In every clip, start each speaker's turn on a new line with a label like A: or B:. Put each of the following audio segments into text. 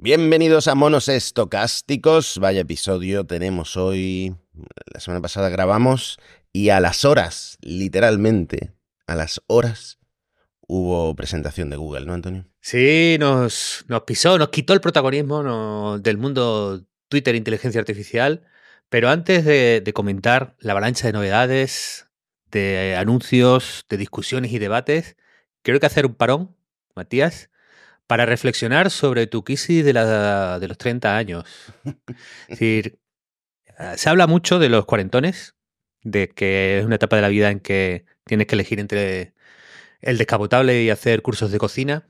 A: Bienvenidos a Monos Estocásticos. Vaya episodio tenemos hoy. La semana pasada grabamos y a las horas, literalmente, a las horas, hubo presentación de Google, ¿no, Antonio?
B: Sí, nos, nos pisó, nos quitó el protagonismo del mundo Twitter inteligencia artificial. Pero antes de, de comentar la avalancha de novedades, de anuncios, de discusiones y debates, quiero que hacer un parón, Matías, para reflexionar sobre tu crisis de, la, de los 30 años. Es decir, eh, se habla mucho de los cuarentones, de que es una etapa de la vida en que tienes que elegir entre el descapotable y hacer cursos de cocina,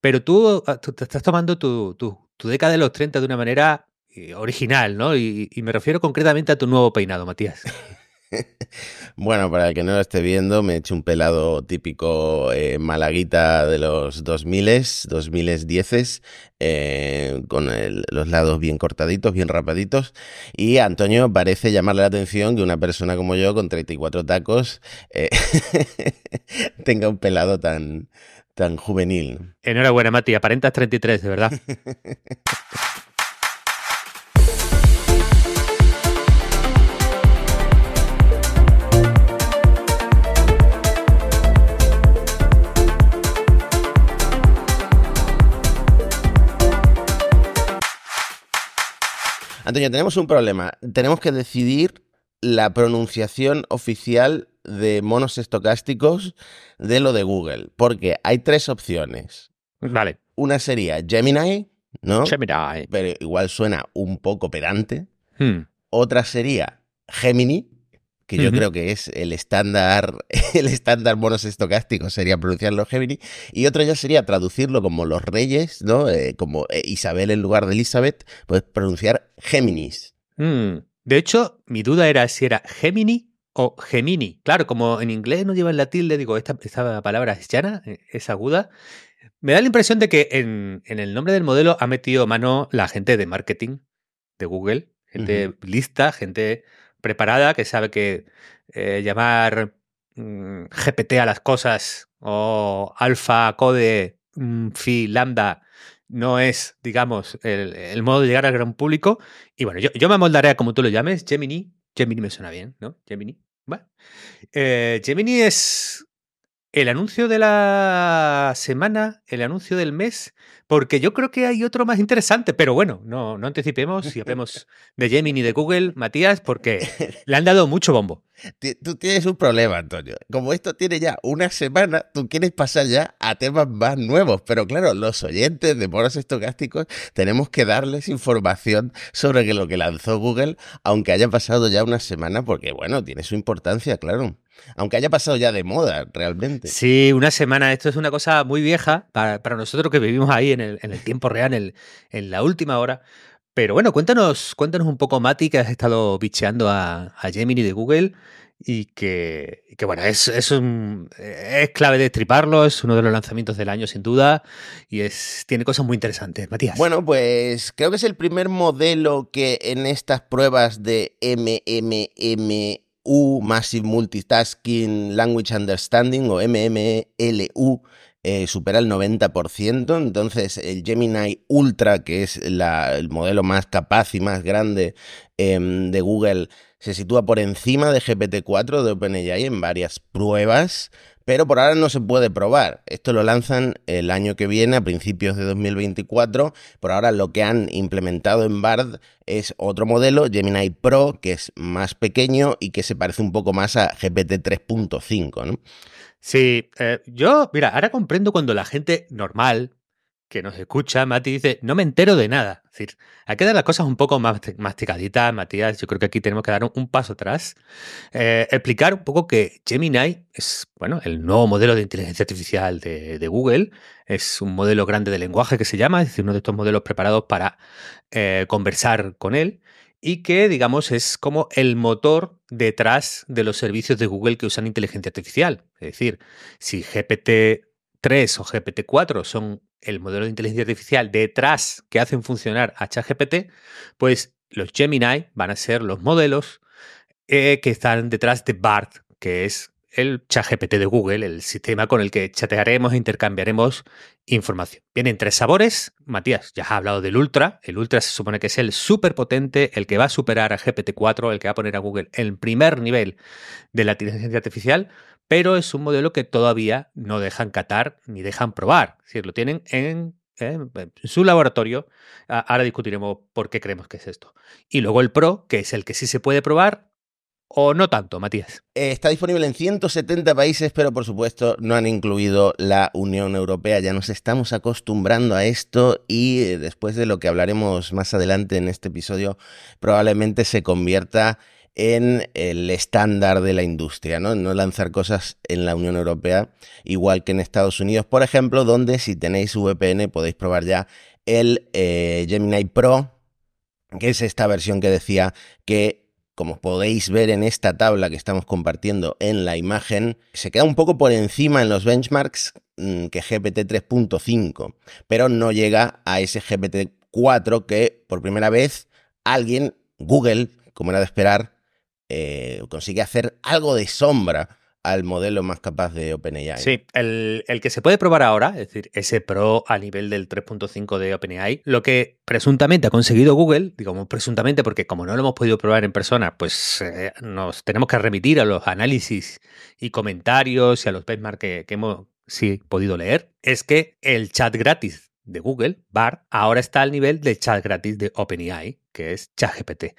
B: pero tú, ah, te estás tomando tu, tu, tu, década de los 30 de una manera eh, original, ¿no? Y, y me refiero concretamente a tu nuevo peinado, Matías.
A: Bueno, para el que no lo esté viendo, me he hecho un pelado típico eh, malaguita de los 2000, 2010, eh, con el, los lados bien cortaditos, bien rapaditos. Y a Antonio parece llamarle la atención que una persona como yo, con 34 tacos, eh, tenga un pelado tan, tan juvenil.
B: Enhorabuena, Mati, aparentas 33, de verdad.
A: Antonio, tenemos un problema. Tenemos que decidir la pronunciación oficial de monos estocásticos de lo de Google, porque hay tres opciones.
B: Vale.
A: Una sería Gemini, ¿no?
B: Gemini.
A: Pero igual suena un poco pedante.
B: Hmm.
A: Otra sería Gemini, que yo uh -huh. creo que es el estándar, el estándar monos estocásticos, sería pronunciarlo Gemini, y otro ya sería traducirlo como los reyes, ¿no? Eh, como Isabel en lugar de Elizabeth, pues pronunciar Géminis.
B: Mm. De hecho, mi duda era si era Gemini o Gemini. Claro, como en inglés no llevan la tilde, digo, esta, esta palabra es llana, es aguda. Me da la impresión de que en, en, el nombre del modelo ha metido mano la gente de marketing de Google, gente uh -huh. lista, gente preparada, que sabe que eh, llamar mm, GPT a las cosas o alfa, code, mm, phi, lambda no es, digamos, el, modo de llegar al gran público. Y bueno, yo, yo me amoldaré a como tú lo llames, Gemini. Gemini me suena bien, ¿no? Gemini. Bueno. Eh, Gemini es el anuncio de la semana, el anuncio del mes, porque yo creo que hay otro más interesante, pero bueno, no, no anticipemos y hablemos de Gemini de Google, Matías, porque le han dado mucho bombo.
A: Tú tienes un problema, Antonio. Como esto tiene ya una semana, tú quieres pasar ya a temas más nuevos. Pero claro, los oyentes de monos estocásticos tenemos que darles información sobre lo que lanzó Google, aunque haya pasado ya una semana, porque bueno, tiene su importancia, claro. Aunque haya pasado ya de moda, realmente.
B: Sí, una semana. Esto es una cosa muy vieja para, para nosotros que vivimos ahí en el, en el tiempo real, en, el, en, la última hora. Pero bueno, cuéntanos, cuéntanos un poco, Mati, que has estado bicheando a, a Gemini de Google y que, bueno, es, es, un, es clave de destriparlo, es uno de los lanzamientos del año sin duda y es, tiene cosas muy interesantes. Matías.
A: Bueno, pues creo que es el primer modelo que en estas pruebas de MMM U, Massive Multitasking Language Understanding o MMLU, eh, supera el 90%. Entonces, el Gemini Ultra, que es el modelo más capaz y más grande eh, de Google, se sitúa por encima de GPT-4 de OpenAI en varias pruebas, pero por ahora no se puede probar. Esto lo lanzan el año que viene, a principios de 2024. Por ahora lo que han implementado en Bard es otro modelo, Gemini Pro, que es más pequeño y que se parece un poco más a GPT 3.5, ¿no?
B: Sí, eh, yo, mira, ahora comprendo cuando la gente normal, que nos escucha, Mati dice, no me entero de nada. Es decir, hay que dar las cosas un poco más masticaditas, Matías. Yo creo que aquí tenemos que dar un, paso atrás. Eh, explicar un poco que Gemini es, bueno, el nuevo modelo de inteligencia artificial de, de, Google. Es un modelo grande de lenguaje que se llama, es decir, uno de estos modelos preparados para eh, conversar con él y que, digamos, es como el motor detrás de los servicios de Google que usan inteligencia artificial. Es decir, si GPT 3 o GPT-4 son el modelo de inteligencia artificial detrás que hacen funcionar a ChatGPT, pues los Gemini van a ser los modelos eh, que están detrás de BART, que es el ChatGPT de Google, el sistema con el que chatearemos e intercambiaremos información. Vienen tres sabores. Matías, ya has hablado del Ultra. El Ultra se supone que es el súper potente, el que va a superar a GPT-4, el que va a poner a Google en primer nivel de la inteligencia artificial, pero es un modelo que todavía no dejan catar ni dejan probar. Es decir, lo tienen en en su laboratorio. Ahora discutiremos por qué creemos que es esto. Y luego el Pro, que es el que sí se puede probar, ¿O no tanto, Matías?
A: Eh, está disponible en 170 países, pero por supuesto no han incluido la Unión Europea. Ya nos estamos acostumbrando a esto y eh, después de lo que hablaremos más adelante en este episodio, probablemente se convierta el estándar de la industria, ¿no? No lanzar cosas en la Unión Europea, igual que en Estados Unidos, por ejemplo, donde si tenéis VPN podéis probar ya el eh, Gemini Pro, que es esta versión que decía que como podéis ver en esta tabla que estamos compartiendo en la imagen, se queda un poco por encima en los benchmarks mm, que GPT 3.5, pero no llega a ese GPT 4 que por primera vez alguien, Google, como era de esperar, eh, consigue hacer algo de sombra al modelo más capaz de OpenAI.
B: Sí, el, que se puede probar ahora, es decir, ese Pro a nivel del 3.5 de OpenAI, lo que presuntamente ha conseguido Google, digamos presuntamente porque como no lo hemos podido probar en persona, pues eh, nos tenemos que remitir a los análisis y comentarios y a los benchmarks que, hemos sí, podido leer, es que el chat gratis de Google, BART, ahora está al nivel del chat gratis de OpenAI, que es ChatGPT.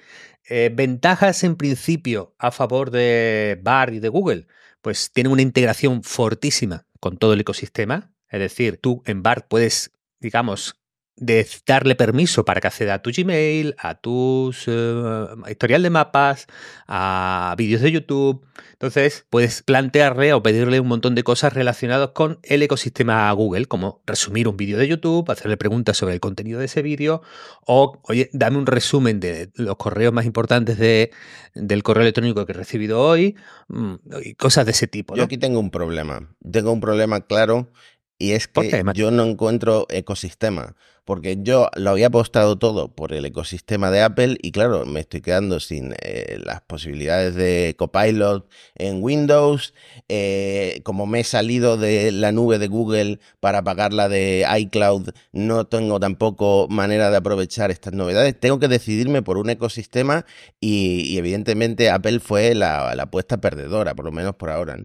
B: Eh, ventajas en principio a favor de BART y de Google pues tiene una integración fortísima con todo el ecosistema. Es decir, tú en BART puedes, digamos, de darle permiso para que acceda a tu Gmail, a tus eh, historial de mapas, a vídeos de YouTube. Entonces, puedes plantearle o pedirle un montón de cosas relacionadas con el ecosistema Google, como resumir un vídeo de YouTube, hacerle preguntas sobre el contenido de ese vídeo, o, oye, dame un resumen de los correos más importantes de, del correo electrónico que he recibido hoy, mm, y cosas de ese tipo.
A: Yo aquí tengo un problema. Tengo un problema claro y es que yo no encuentro ecosistema porque yo lo había apostado todo por el ecosistema de Apple y claro, me estoy quedando sin eh, las posibilidades de Copilot en Windows, eh, como me he salido de la nube de Google para pagarla de iCloud, no tengo tampoco manera de aprovechar estas novedades, tengo que decidirme por un ecosistema y, evidentemente Apple fue la, apuesta perdedora, por lo menos por ahora.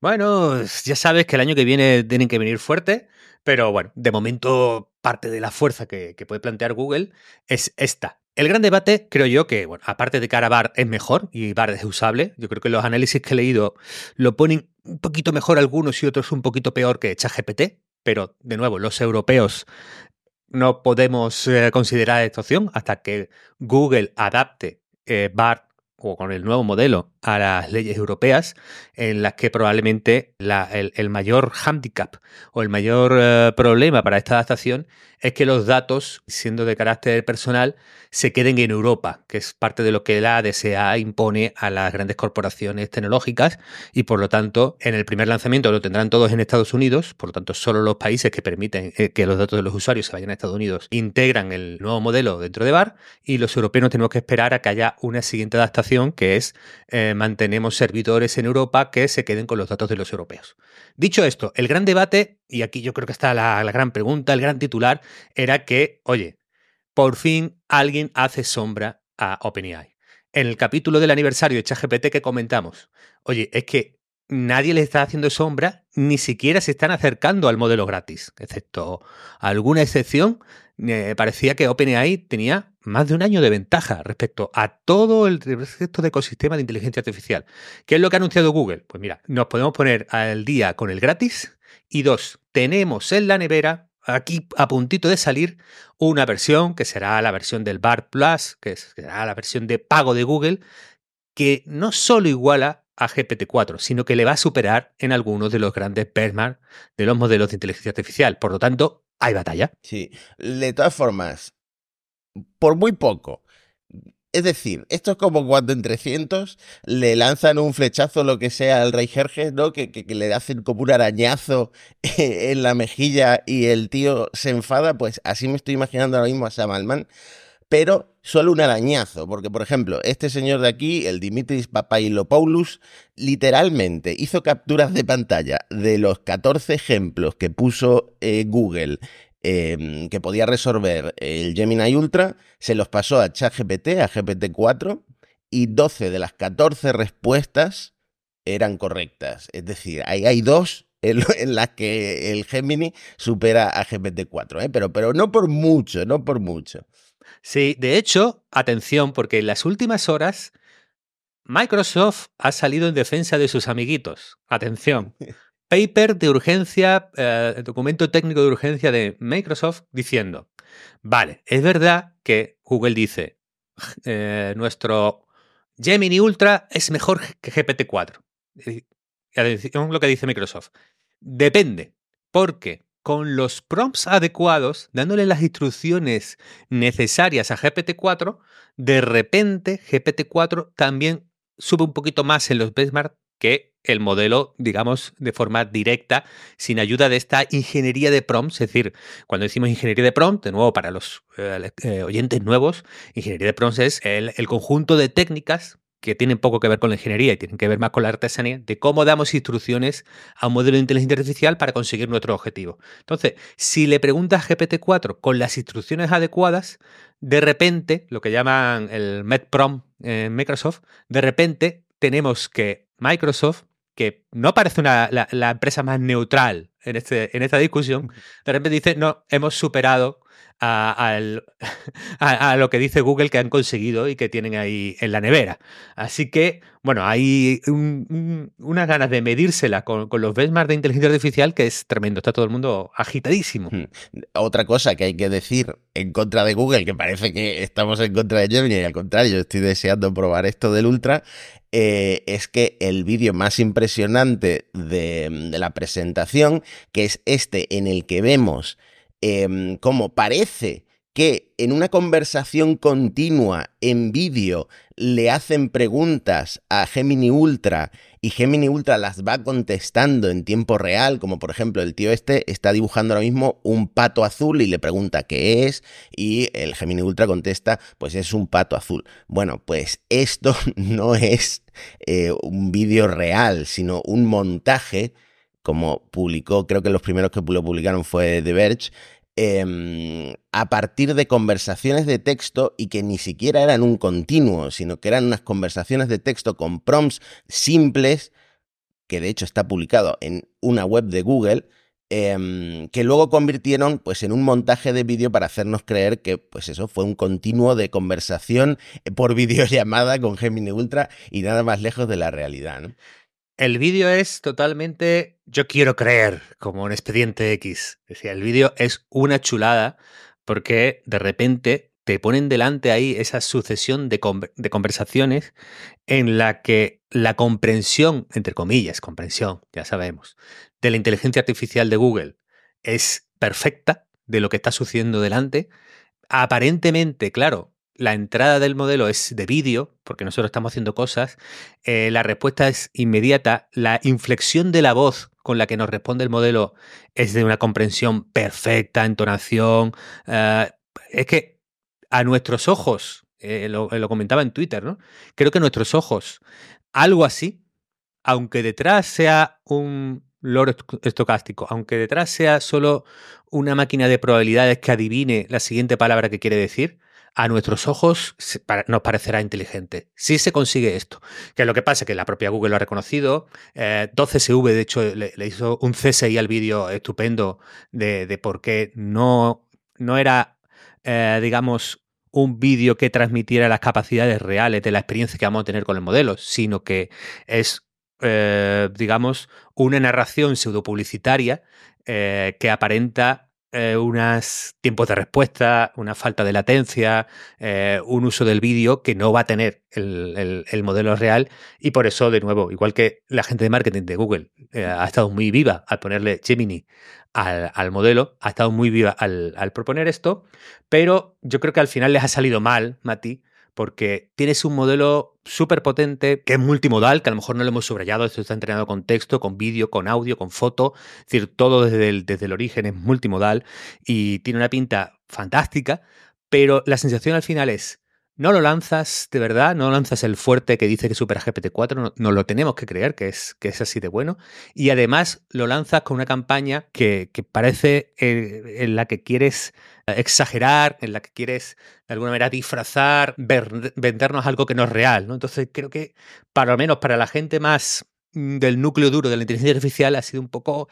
B: Bueno, ya sabes que el año que viene tienen que venir fuerte. Pero bueno, de momento parte de la fuerza que, puede plantear Google es esta. El gran debate, creo yo, que, bueno, aparte de que ahora BAR es mejor y BAR es usable, yo creo que los análisis que he leído lo ponen un poquito mejor algunos y otros un poquito peor que ChatGPT, pero de nuevo, los europeos no podemos eh, considerar esta opción hasta que Google adapte eh, o con el nuevo modelo a las leyes europeas, en las que probablemente el, mayor handicap o el mayor eh, problema para esta adaptación es que los datos, siendo de carácter personal, se queden en Europa, que es parte de lo que la DSA impone a las grandes corporaciones tecnológicas y por lo tanto en el primer lanzamiento lo tendrán todos en Estados Unidos, por lo tanto solo los países que permiten eh, que los datos de los usuarios se vayan a Estados Unidos integran el nuevo modelo dentro de BAR y los europeos tenemos que esperar a que haya una siguiente adaptación que es eh, mantenemos servidores en Europa que se queden con los datos de los europeos. Dicho esto, el gran debate, y aquí yo creo que está la, gran pregunta, el gran titular, era que, oye, por fin alguien hace sombra a OpenAI. En el capítulo del aniversario de ChatGPT que comentamos, oye, es que nadie le está haciendo sombra, ni siquiera se están acercando al modelo gratis, excepto alguna excepción me parecía que OpenAI tenía más de un año de ventaja respecto a todo el resto de ecosistema de inteligencia artificial. ¿Qué es lo que ha anunciado Google? Pues mira, nos podemos poner al día con el gratis y dos, tenemos en la nevera, aquí a puntito de salir, una versión que será la versión del Bar Plus, que será la versión de pago de Google, que no solo iguala a GPT-4, sino que le va a superar en algunos de los grandes benchmarks de los modelos de inteligencia artificial. Por lo tanto, hay batalla.
A: Sí, de todas formas, por muy poco. Es decir, esto es como cuando en 300 le lanzan un flechazo, lo que sea, al rey Jerjes, ¿no? Que, le hacen como un arañazo en la mejilla y el tío se enfada. Pues así me estoy imaginando ahora mismo a Sam Altman pero solo un arañazo, porque por ejemplo, este señor de aquí, el Dimitris Papailopoulos, literalmente hizo capturas de pantalla de los 14 ejemplos que puso eh, Google em, que podía resolver el Gemini Ultra, se los pasó a ChatGPT, a GPT-4, y 12 de las 14 respuestas eran correctas. Es decir, ahí hay dos en, las que el Gemini supera a GPT-4, ¿eh? pero, pero no por mucho, no por mucho.
B: Sí, de hecho, atención, porque en las últimas horas Microsoft ha salido en defensa de sus amiguitos. Atención. Paper de urgencia, eh, documento técnico de urgencia de Microsoft diciendo, vale, es verdad que Google dice, eh, nuestro Gemini Ultra es mejor que GPT-4. Atención lo que dice Microsoft. Depende, porque con los prompts adecuados, dándole las instrucciones necesarias a GPT-4, de repente GPT-4 también sube un poquito más en los benchmarks que el modelo, digamos, de forma directa, sin ayuda de esta ingeniería de prompts. Es decir, cuando decimos ingeniería de prompts, de nuevo, para los eh, eh, oyentes nuevos, ingeniería de prompts es el conjunto de técnicas que tienen poco que ver con la ingeniería y tienen que ver más con la artesanía, de cómo damos instrucciones a un modelo de inteligencia artificial para conseguir nuestro objetivo. Entonces, si le preguntas a GPT-4 con las instrucciones adecuadas, de repente, lo que llaman el MedProm en Microsoft, de repente tenemos que Microsoft, que no parece una, la, empresa más neutral en, este, en esta discusión, de repente dice, no, hemos superado a, lo que dice Google que han conseguido y que tienen ahí en la nevera. Así que, bueno, hay unas ganas de medírsela con, los benchmarks de inteligencia artificial que es tremendo. Está todo el mundo agitadísimo. Hmm.
A: Otra cosa que hay que decir en contra de Google, que parece que estamos en contra de Gemini, y al contrario, estoy deseando probar esto del Ultra, eh, es que el vídeo más impresionante de la presentación, que es este en el que vemos Em, como parece que en una conversación continua en vídeo le hacen preguntas a Gemini Ultra y Gemini Ultra las va contestando en tiempo real, como por ejemplo el tío este está dibujando ahora mismo un pato azul y le pregunta qué es y el Gemini Ultra contesta pues es un pato azul. Bueno, pues esto no es eh, un vídeo real, sino un montaje como publicó, creo que los primeros que lo publicaron fue The Verge, Em, a partir de conversaciones de texto y que ni siquiera eran un continuo, sino que eran unas conversaciones de texto con prompts simples, que de hecho está publicado en una web de Google, em, que luego convirtieron pues, en un montaje de vídeo para hacernos creer que pues eso fue un continuo de conversación por videollamada con Gemini Ultra y nada más lejos de la realidad.
B: El vídeo es totalmente yo quiero creer, como un expediente X. Decía, el vídeo es una chulada porque de repente te ponen delante ahí esa sucesión de, de, conversaciones en la que la comprensión, entre comillas, comprensión, ya sabemos, de la inteligencia artificial de Google es perfecta de lo que está sucediendo delante. Aparentemente, claro, la entrada del modelo es de vídeo, porque nosotros estamos haciendo cosas, eh, la respuesta es inmediata, la inflexión de la voz con la que nos responde el modelo es de una comprensión perfecta, entonación. Eh, es que a nuestros ojos, eh, lo, comentaba en Twitter, ¿no? Creo que a nuestros ojos, algo así, aunque detrás sea un loro estocástico, aunque detrás sea solo una máquina de probabilidades que adivine la siguiente palabra que quiere decir, a nuestros ojos nos parecerá inteligente. Si se consigue esto, que lo que pasa es que la propia Google lo ha reconocido, 12SV eh, de hecho le, hizo un CSI al vídeo estupendo de, por qué no, no era, eh, digamos, un vídeo que transmitiera las capacidades reales de la experiencia que vamos a tener con el modelo, sino que es, eh, digamos, una narración pseudopublicitaria que aparenta eh, unos tiempos de respuesta, una falta de latencia, eh, un uso del vídeo que no va a tener el, modelo real. Y por eso, de nuevo, igual que la gente de marketing de Google eh, ha estado muy viva al ponerle Gemini al, modelo, ha estado muy viva al, al, proponer esto, pero yo creo que al final les ha salido mal, Mati, porque tienes un modelo súper potente que es multimodal, que a lo mejor no lo hemos subrayado, esto está entrenado con texto, con vídeo, con audio, con foto, es decir, todo desde el, desde el origen es multimodal y tiene una pinta fantástica, pero la sensación al final es, no lo lanzas de verdad, no lanzas el fuerte que dice que supera GPT-4, no, lo tenemos que creer que es, que es así de bueno. Y además lo lanzas con una campaña que, parece eh, en la que quieres exagerar, en la que quieres de alguna manera disfrazar, vendernos algo que no es real. ¿no? Entonces creo que, para lo menos para la gente más del núcleo duro de la inteligencia artificial ha sido un poco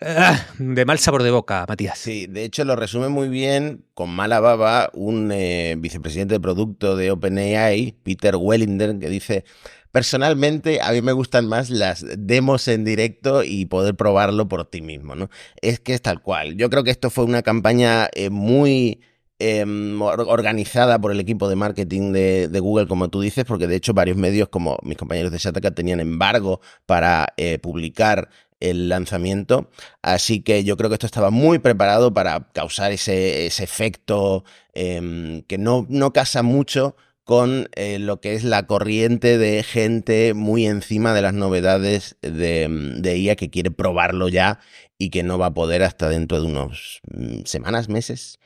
B: ah, de mal sabor de boca, Matías.
A: Sí, de hecho lo resume muy bien con mala baba un eh, vicepresidente de producto de OpenAI, Peter Wellinder, que dice, personalmente a mí me gustan más las demos en directo y poder probarlo por ti mismo, ¿no? Es que es tal cual. Yo creo que esto fue una campaña eh, muy Em, organizada por el equipo de marketing de, Google, como tú dices, porque de hecho varios medios, como mis compañeros de Shataka, tenían embargo para eh, publicar el lanzamiento. Así que yo creo que esto estaba muy preparado para causar ese, efecto em, que no, no casa mucho con eh, lo que es la corriente de gente muy encima de las novedades de, de, IA que quiere probarlo ya y que no va a poder hasta dentro de unos mm, semanas, meses.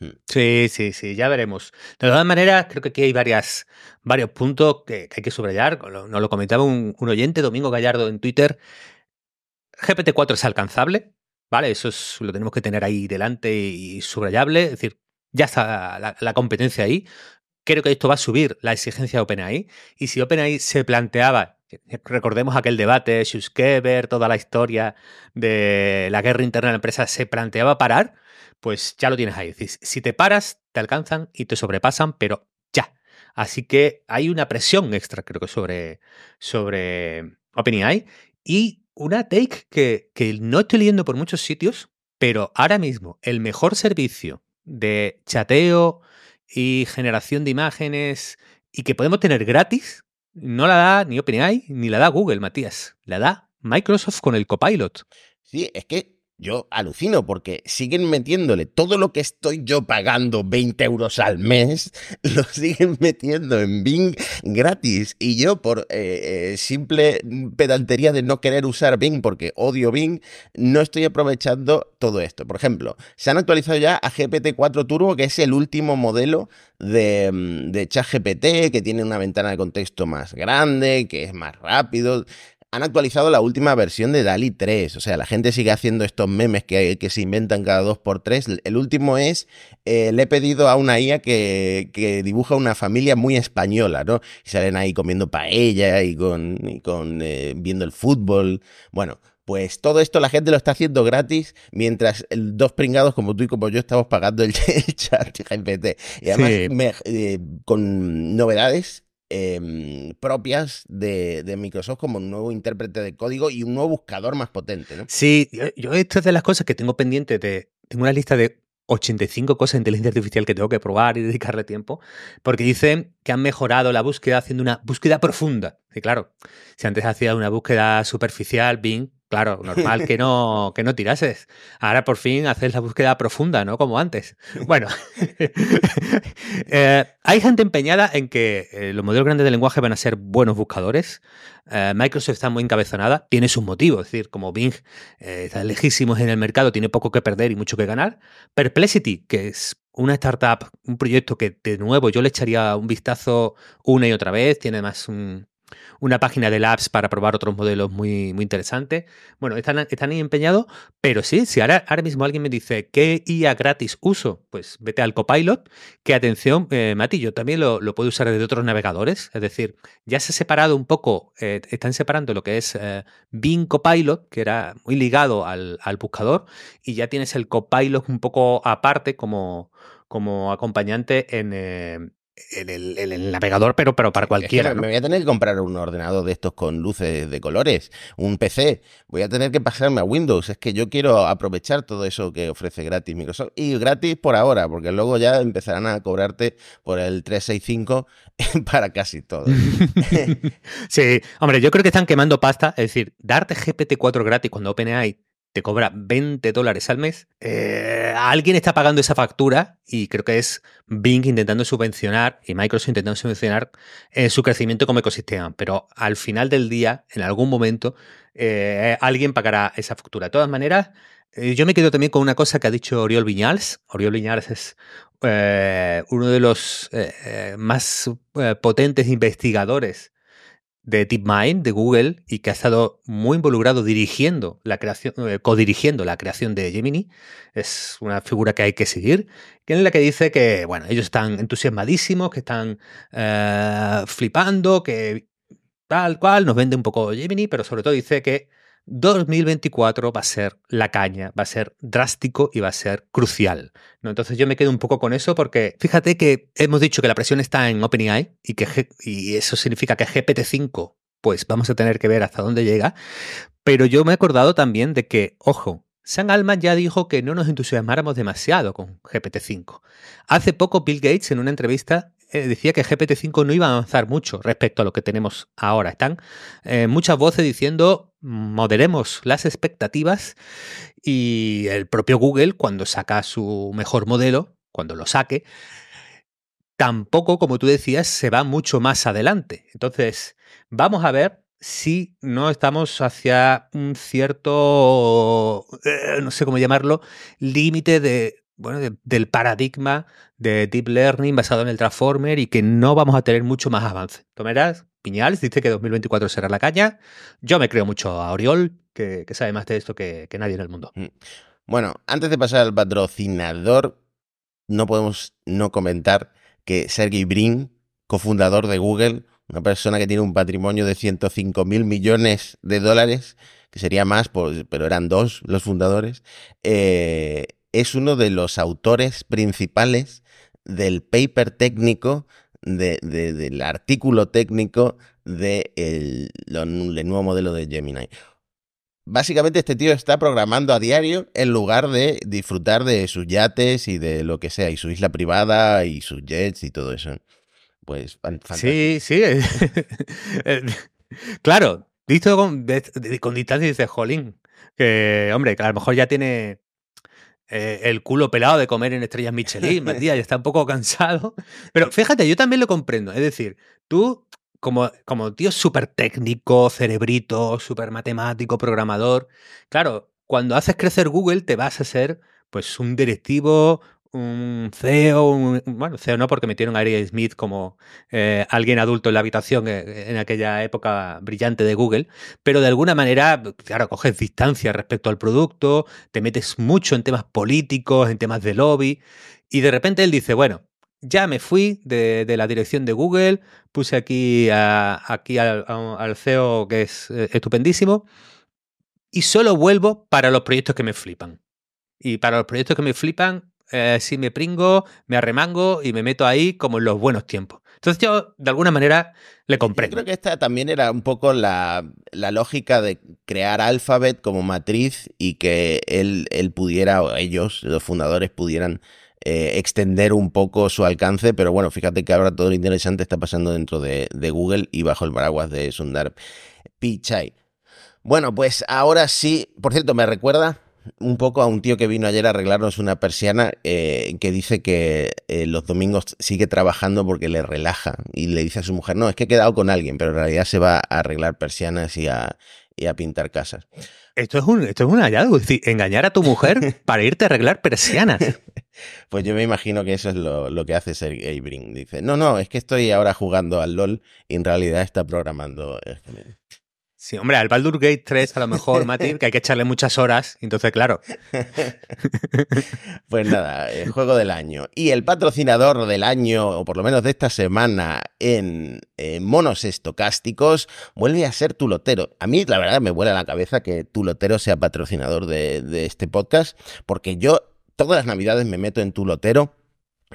B: Mm. Sí, sí, sí, ya veremos. De todas maneras, creo que aquí hay varias, varios puntos que, hay que subrayar. Nos lo comentaba un, oyente, Domingo Gallardo, en Twitter. GPT-4 es alcanzable, ¿vale? Eso es, lo tenemos que tener ahí delante y subrayable. Es decir, ya está la, competencia ahí. Creo que esto va a subir la exigencia de OpenAI. Y si OpenAI se planteaba, recordemos aquel debate, Schuskever, toda la historia de la guerra interna de la empresa, se planteaba parar pues ya lo tienes ahí. Si te paras, te alcanzan y te sobrepasan, pero ya. Así que hay una presión extra, creo que, sobre, sobre OpenAI. Y una take que, que no estoy leyendo por muchos sitios, pero ahora mismo el mejor servicio de chateo y generación de imágenes y que podemos tener gratis, no la da ni OpenAI ni la da Google, Matías. La da Microsoft con el Copilot.
A: Sí, es que yo alucino porque siguen metiéndole todo lo que estoy yo pagando 20 euros al mes, lo siguen metiendo en Bing gratis. Y yo por eh, eh, simple pedantería de no querer usar Bing porque odio Bing, no estoy aprovechando todo esto. Por ejemplo, se han actualizado ya a GPT-4 Turbo, que es el último modelo de, mm, de ChatGPT, que tiene una ventana de contexto más grande, que es más rápido han actualizado la última versión de DALI 3. O sea, la gente sigue haciendo estos memes que, que se inventan cada dos por tres. El último es, eh, le he pedido a una IA que, que, dibuja una familia muy española, ¿no? Y salen ahí comiendo paella y con, y con eh, viendo el fútbol. Bueno, pues todo esto la gente lo está haciendo gratis, mientras dos pringados como tú y como yo estamos pagando el, chat GPT. Y además eh, con novedades Em, propias de, Microsoft como un nuevo intérprete de código y un nuevo buscador más potente. ¿no?
B: Sí, yo, esto es de las cosas que tengo pendiente de... Tengo una lista de 85 cosas de inteligencia artificial que tengo que probar y dedicarle tiempo, porque dicen que han mejorado la búsqueda haciendo una búsqueda profunda. Y claro, si antes hacía una búsqueda superficial, Bing Claro, normal que no, que no tirases. Ahora por fin haces la búsqueda profunda, ¿no? Como antes. Bueno, eh, hay gente empeñada en que eh, los modelos grandes de lenguaje van a ser buenos buscadores. Eh, Microsoft está muy encabezonada, tiene sus motivos, es decir, como Bing está lejísimos en el mercado, tiene poco que perder y mucho que ganar. Perplexity, que es una startup, un proyecto que de nuevo yo le echaría un vistazo una y otra vez, tiene más un, una página de labs para probar otros modelos muy, muy interesantes. Bueno, están, están ahí empeñados, pero sí, si ahora, ahora mismo alguien me dice ¿qué IA gratis uso? Pues vete al Copilot, que atención, eh, Mati, yo también lo, lo, puedo usar desde otros navegadores, es decir, ya se ha separado un poco, eh, están separando lo que es eh, Bing Copilot, que era muy ligado al, al buscador, y ya tienes el Copilot un poco aparte como como acompañante en, eh, en el, navegador, pero, pero para cualquiera.
A: Me voy a tener que comprar un ordenador de estos con luces de colores, un PC. Voy a tener que pasarme a Windows. Es que yo quiero aprovechar todo eso que ofrece gratis Microsoft. Y gratis por ahora, porque luego ya empezarán a cobrarte por el 365 para casi todo.
B: sí, hombre, yo creo que están quemando pasta. Es decir, darte GPT-4 gratis cuando OpenAI te cobra 20 dólares al mes, eh, alguien está pagando esa factura y creo que es Bing intentando subvencionar y Microsoft intentando subvencionar eh, su crecimiento como ecosistema. Pero al final del día, en algún momento, eh, alguien pagará esa factura. De todas maneras, yo me quedo también con una cosa que ha dicho Oriol Viñals. Oriol Viñals es uno de los más potentes investigadores de DeepMind, de Google, y que ha estado muy involucrado dirigiendo la creación, codirigiendo la creación de Gemini. Es una figura que hay que seguir, es la que dice que, bueno, ellos están entusiasmadísimos, que están flipando, que tal cual, nos vende un poco Gemini, pero sobre todo dice que 2024 va a ser la caña, va a ser drástico y va a ser crucial. ¿no? Entonces yo me quedo un poco con eso porque fíjate que hemos dicho que la presión está en OpenAI y, que, y eso significa que GPT-5 pues vamos a tener que ver hasta dónde llega. Pero yo me he acordado también de que, ojo, Sam Altman ya dijo que no nos entusiasmáramos demasiado con GPT-5. Hace poco Bill Gates en una entrevista eh, decía que GPT-5 no iba a avanzar mucho respecto a lo que tenemos ahora. Están eh, muchas voces diciendo moderemos las expectativas y el propio Google cuando saca su mejor modelo, cuando lo saque, tampoco, como tú decías, se va mucho más adelante. Entonces, vamos a ver si no estamos hacia un cierto, eh, no sé cómo llamarlo, límite de bueno, del paradigma de Deep Learning basado en el Transformer y que no vamos a tener mucho más avance. Tomerás, Piñals dice que 2024 será la caña. Yo me creo mucho a Oriol, que, sabe más de esto que, nadie en el mundo. Mm.
A: Bueno, antes de pasar al patrocinador, no podemos no comentar que Sergey Brin, cofundador de Google, una persona que tiene un patrimonio de 105 mil millones de dólares, que sería más, pues, pero eran dos los fundadores, eh, es uno de los autores principales del paper técnico, del artículo técnico del de nuevo modelo de Gemini. Básicamente este tío está programando a diario en lugar de disfrutar de sus yates y de lo que sea, y su isla privada y sus jets y todo eso. Pues
B: Sí, sí. Eh, claro, visto con, con distancia dice, jolín, que hombre, que a lo mejor ya tiene eh, el culo pelado de comer en estrellas Michelin, Matías, y está un poco cansado. Pero fíjate, yo también lo comprendo. Es decir, tú, como, como tío súper técnico, cerebrito, súper matemático, programador, claro, cuando haces crecer Google te vas a ser pues un directivo, un CEO, bueno, CEO no porque metieron a Ari Smith como eh, alguien adulto en la habitación eh, en aquella época brillante de Google, pero de alguna manera, claro, coges distancia respecto al producto, te metes mucho en temas políticos, en temas de lobby, y de repente él dice, bueno, ya me fui de, la dirección de Google, puse aquí, aquí al, al, CEO que es eh, estupendísimo, y solo vuelvo para los proyectos que me flipan. Y para los proyectos que me flipan, eh, si me pringo, me arremango y me meto ahí como en los buenos tiempos. Entonces yo, de alguna manera, le comprendo.
A: Yo creo que esta también era un poco la, lógica de crear Alphabet como matriz y que él, él pudiera, o ellos, los fundadores, pudieran eh, extender un poco su alcance, pero bueno, fíjate que ahora todo lo interesante está pasando dentro de, de Google y bajo el paraguas de Sundar Pichai. Bueno, pues ahora sí, por cierto, me recuerda un poco a un tío que vino ayer a arreglarnos una persiana eh, que dice que eh, los domingos sigue trabajando porque le relaja y le dice a su mujer, no, es que he quedado con alguien, pero en realidad se va a arreglar persianas y a, pintar casas.
B: Esto es un, esto es un hallazgo, es decir, engañar a tu mujer para irte a arreglar persianas.
A: pues yo me imagino que eso es lo, que hace Sergey Brin. Dice, no, no, es que estoy ahora jugando al LOL y en realidad está programando.
B: Sí, hombre, al Baldur Gate 3 a lo mejor, Mati, que hay que echarle muchas horas, entonces claro.
A: pues nada, el juego del año. Y el patrocinador del año, o por lo menos de esta semana, en, monos estocásticos, vuelve a ser Tulotero. A mí, la verdad, me vuela la cabeza que Tulotero sea patrocinador de, de este podcast, porque yo todas las navidades me meto en Tulotero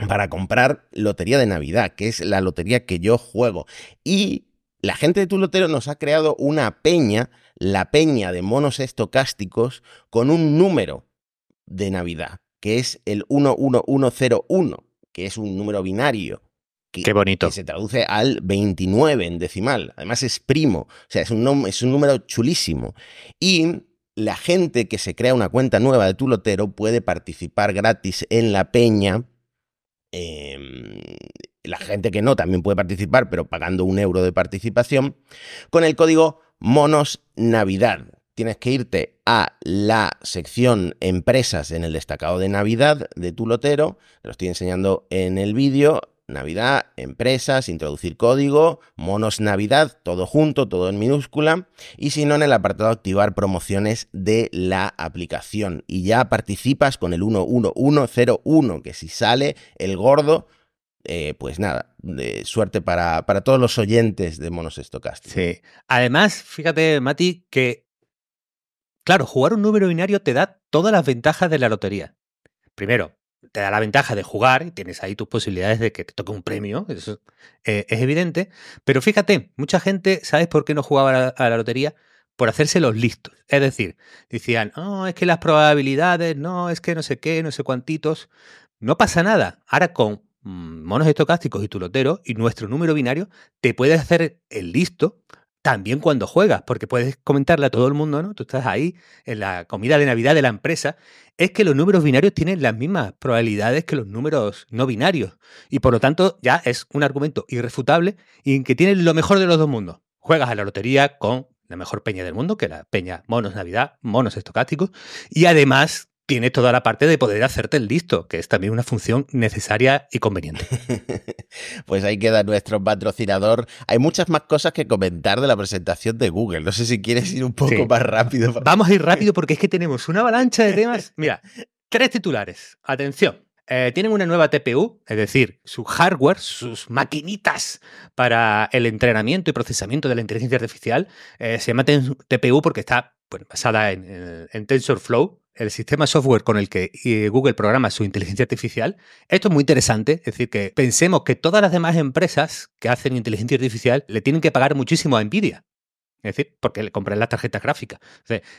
A: para comprar lotería de Navidad, que es la lotería que yo juego. Y la gente de Tulotero nos ha creado una peña, la peña de monos estocásticos, con un número de Navidad, que es el 11101, que es un número binario. Que,
B: Qué bonito.
A: Que se traduce al 29 en decimal. Además es primo. O sea, es un, es un número chulísimo. Y la gente que se crea una cuenta nueva de Tulotero puede participar gratis en la peña. Em, la gente que no también puede participar, pero pagando un euro de participación, con el código Monos Navidad. tienes que irte a la sección empresas en el destacado de Navidad de tu lotero. Te lo estoy enseñando en el vídeo. Navidad, empresas, introducir código, monos Navidad, todo junto, todo en minúscula. Y si no, en el apartado activar promociones de la aplicación. Y ya participas con el 11101, que si sale el gordo, eh, pues nada, de suerte para, para, todos los oyentes de Monos Estocásticos.
B: Sí. Además, fíjate, Mati, que, claro, jugar un número binario te da todas las ventajas de la lotería. Primero, te da la ventaja de jugar y tienes ahí tus posibilidades de que te toque un premio, eso eh, es evidente. Pero fíjate, mucha gente, ¿sabes por qué no jugaba a la, lotería? Por hacerse los listos. Es decir, decían, no, es que las probabilidades, no, es que no sé qué, no sé cuántitos. No pasa nada. Ahora con monos estocásticos y tu lotero y nuestro número binario, te puedes hacer el listo también cuando juegas, porque puedes comentarle a todo el mundo, ¿no? Tú estás ahí en la comida de Navidad de la empresa, es que los números binarios tienen las mismas probabilidades que los números no binarios. Y por lo tanto, ya es un argumento irrefutable y en que tienen lo mejor de los dos mundos. Juegas a la lotería con la mejor peña del mundo, que la peña monos Navidad, monos estocásticos, y además tiene toda la parte de poder hacerte el listo, que es también una función necesaria y conveniente.
A: pues ahí queda nuestro patrocinador. Hay muchas más cosas que comentar de la presentación de Google. No sé si quieres ir un poco más rápido.
B: Vamos a ir rápido porque es que tenemos una avalancha de temas. Mira, tres titulares. Atención. Eh, tienen una nueva TPU, es decir, su hardware, sus maquinitas para el entrenamiento y procesamiento de la inteligencia artificial. Eh, se llama TPU porque está basada en TensorFlow, el sistema software con el que eh, Google programa su inteligencia artificial. Esto es muy interesante, es decir, que pensemos que todas las demás empresas que hacen inteligencia artificial le tienen que pagar muchísimo a Nvidia. Es decir, porque le compran las tarjetas gráficas.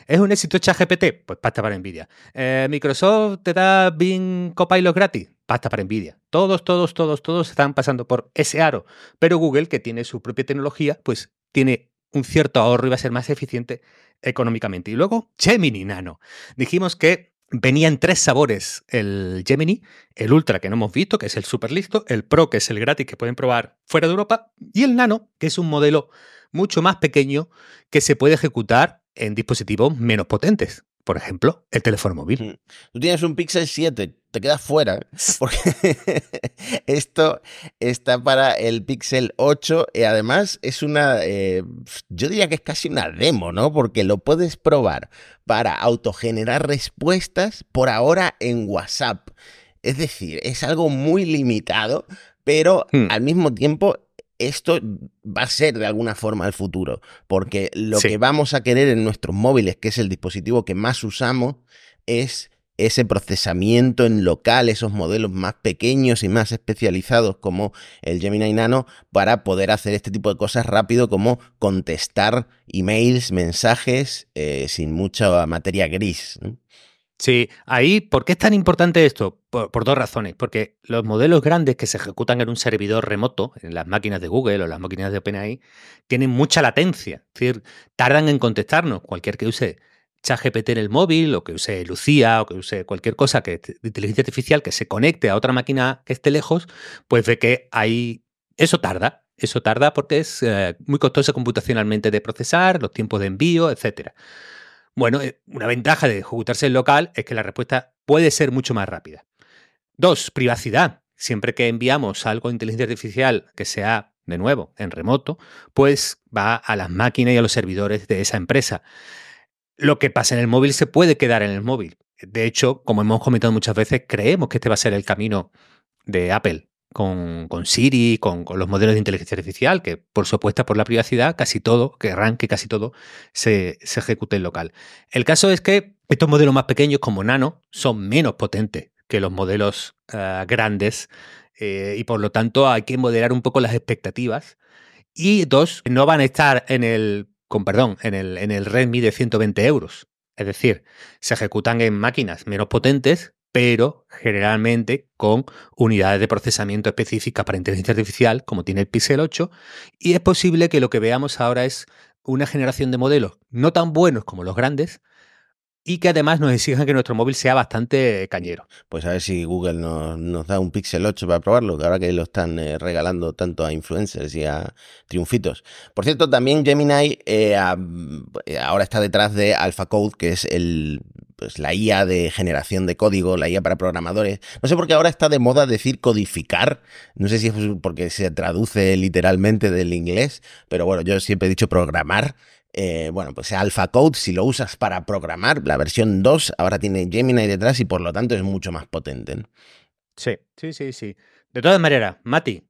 B: ¿Es un éxito ChatGPT? Pues pasta para Nvidia. Eh, Microsoft te da Bing Copilot gratis. Pasta para Nvidia. Todos, todos, todos, todos están pasando por ese aro. Pero Google, que tiene su propia tecnología, pues tiene un cierto ahorro y va a ser más eficiente económicamente. Y luego, Gemini Nano. Dijimos que venía en tres sabores el Gemini, el Ultra que no hemos visto, que es el super listo, el Pro, que es el gratis que pueden probar fuera de Europa, y el Nano, que es un modelo mucho más pequeño que se puede ejecutar en dispositivos menos potentes por ejemplo, el teléfono móvil. Mm.
A: Tú tienes un Pixel 7, te quedas fuera, porque esto está para el Pixel 8 y además es una, eh, yo diría que es casi una demo, ¿no? Porque lo puedes probar para autogenerar respuestas por ahora en WhatsApp. Es decir, es algo muy limitado, pero hmm. al mismo tiempo esto va a ser de alguna forma el futuro, porque lo que vamos a querer en nuestros móviles, que es el dispositivo que más usamos, es ese procesamiento en local, esos modelos más pequeños y más especializados como el Gemini Nano, para poder hacer este tipo de cosas rápido como contestar emails, mensajes, eh, sin mucha materia gris.
B: Sí, ahí, ¿por qué es tan importante esto? Por, dos razones. Porque los modelos grandes que se ejecutan en un servidor remoto, en las máquinas de Google o las máquinas de OpenAI, tienen mucha latencia. Es decir, tardan en contestarnos. Cualquier que use ChatGPT en el móvil, o que use Lucía, o que use cualquier cosa que, de inteligencia artificial que se conecte a otra máquina que esté lejos, pues ve que ahí eso tarda. Eso tarda porque es eh, muy costoso computacionalmente de procesar, los tiempos de envío, etcétera. Bueno, eh, una ventaja de ejecutarse en local es que la respuesta puede ser mucho más rápida. Dos, privacidad. Siempre que enviamos algo de inteligencia artificial que sea, de nuevo, en remoto, pues va a las máquinas y a los servidores de esa empresa. Lo que pasa en el móvil se puede quedar en el móvil. De hecho, como hemos comentado muchas veces, creemos que este va a ser el camino de Apple con, Siri, con, los modelos de inteligencia artificial, que por supuesto por la privacidad, casi todo, que arranque casi todo, se, ejecute en local. El caso es que estos modelos más pequeños como Nano son menos potentes que los modelos eh, grandes eh, y por lo tanto hay que moderar un poco las expectativas. Y dos, no van a estar en el, con perdón, en el, en el Redmi de 120 euros. Es decir, se ejecutan en máquinas menos potentes pero generalmente con unidades de procesamiento específicas para inteligencia artificial, como tiene el Pixel 8, y es posible que lo que veamos ahora es una generación de modelos no tan buenos como los grandes, y que además nos exijan que nuestro móvil sea bastante cañero.
A: Pues a ver si Google nos, da un Pixel 8 para probarlo, que ahora que lo están eh, regalando tanto a influencers y a triunfitos. Por cierto, también Gemini eh, ahora está detrás de AlphaCode, que es el pues la IA de generación de código, la IA para programadores. No sé por qué ahora está de moda decir codificar. No sé si es porque se traduce literalmente del inglés, pero bueno, yo siempre he dicho programar. Eh, bueno, pues AlphaCode, si lo usas para programar, la versión 2 ahora tiene Gemini detrás y por lo tanto es mucho más potente.
B: Sí, sí, sí, sí. De todas maneras, Mati,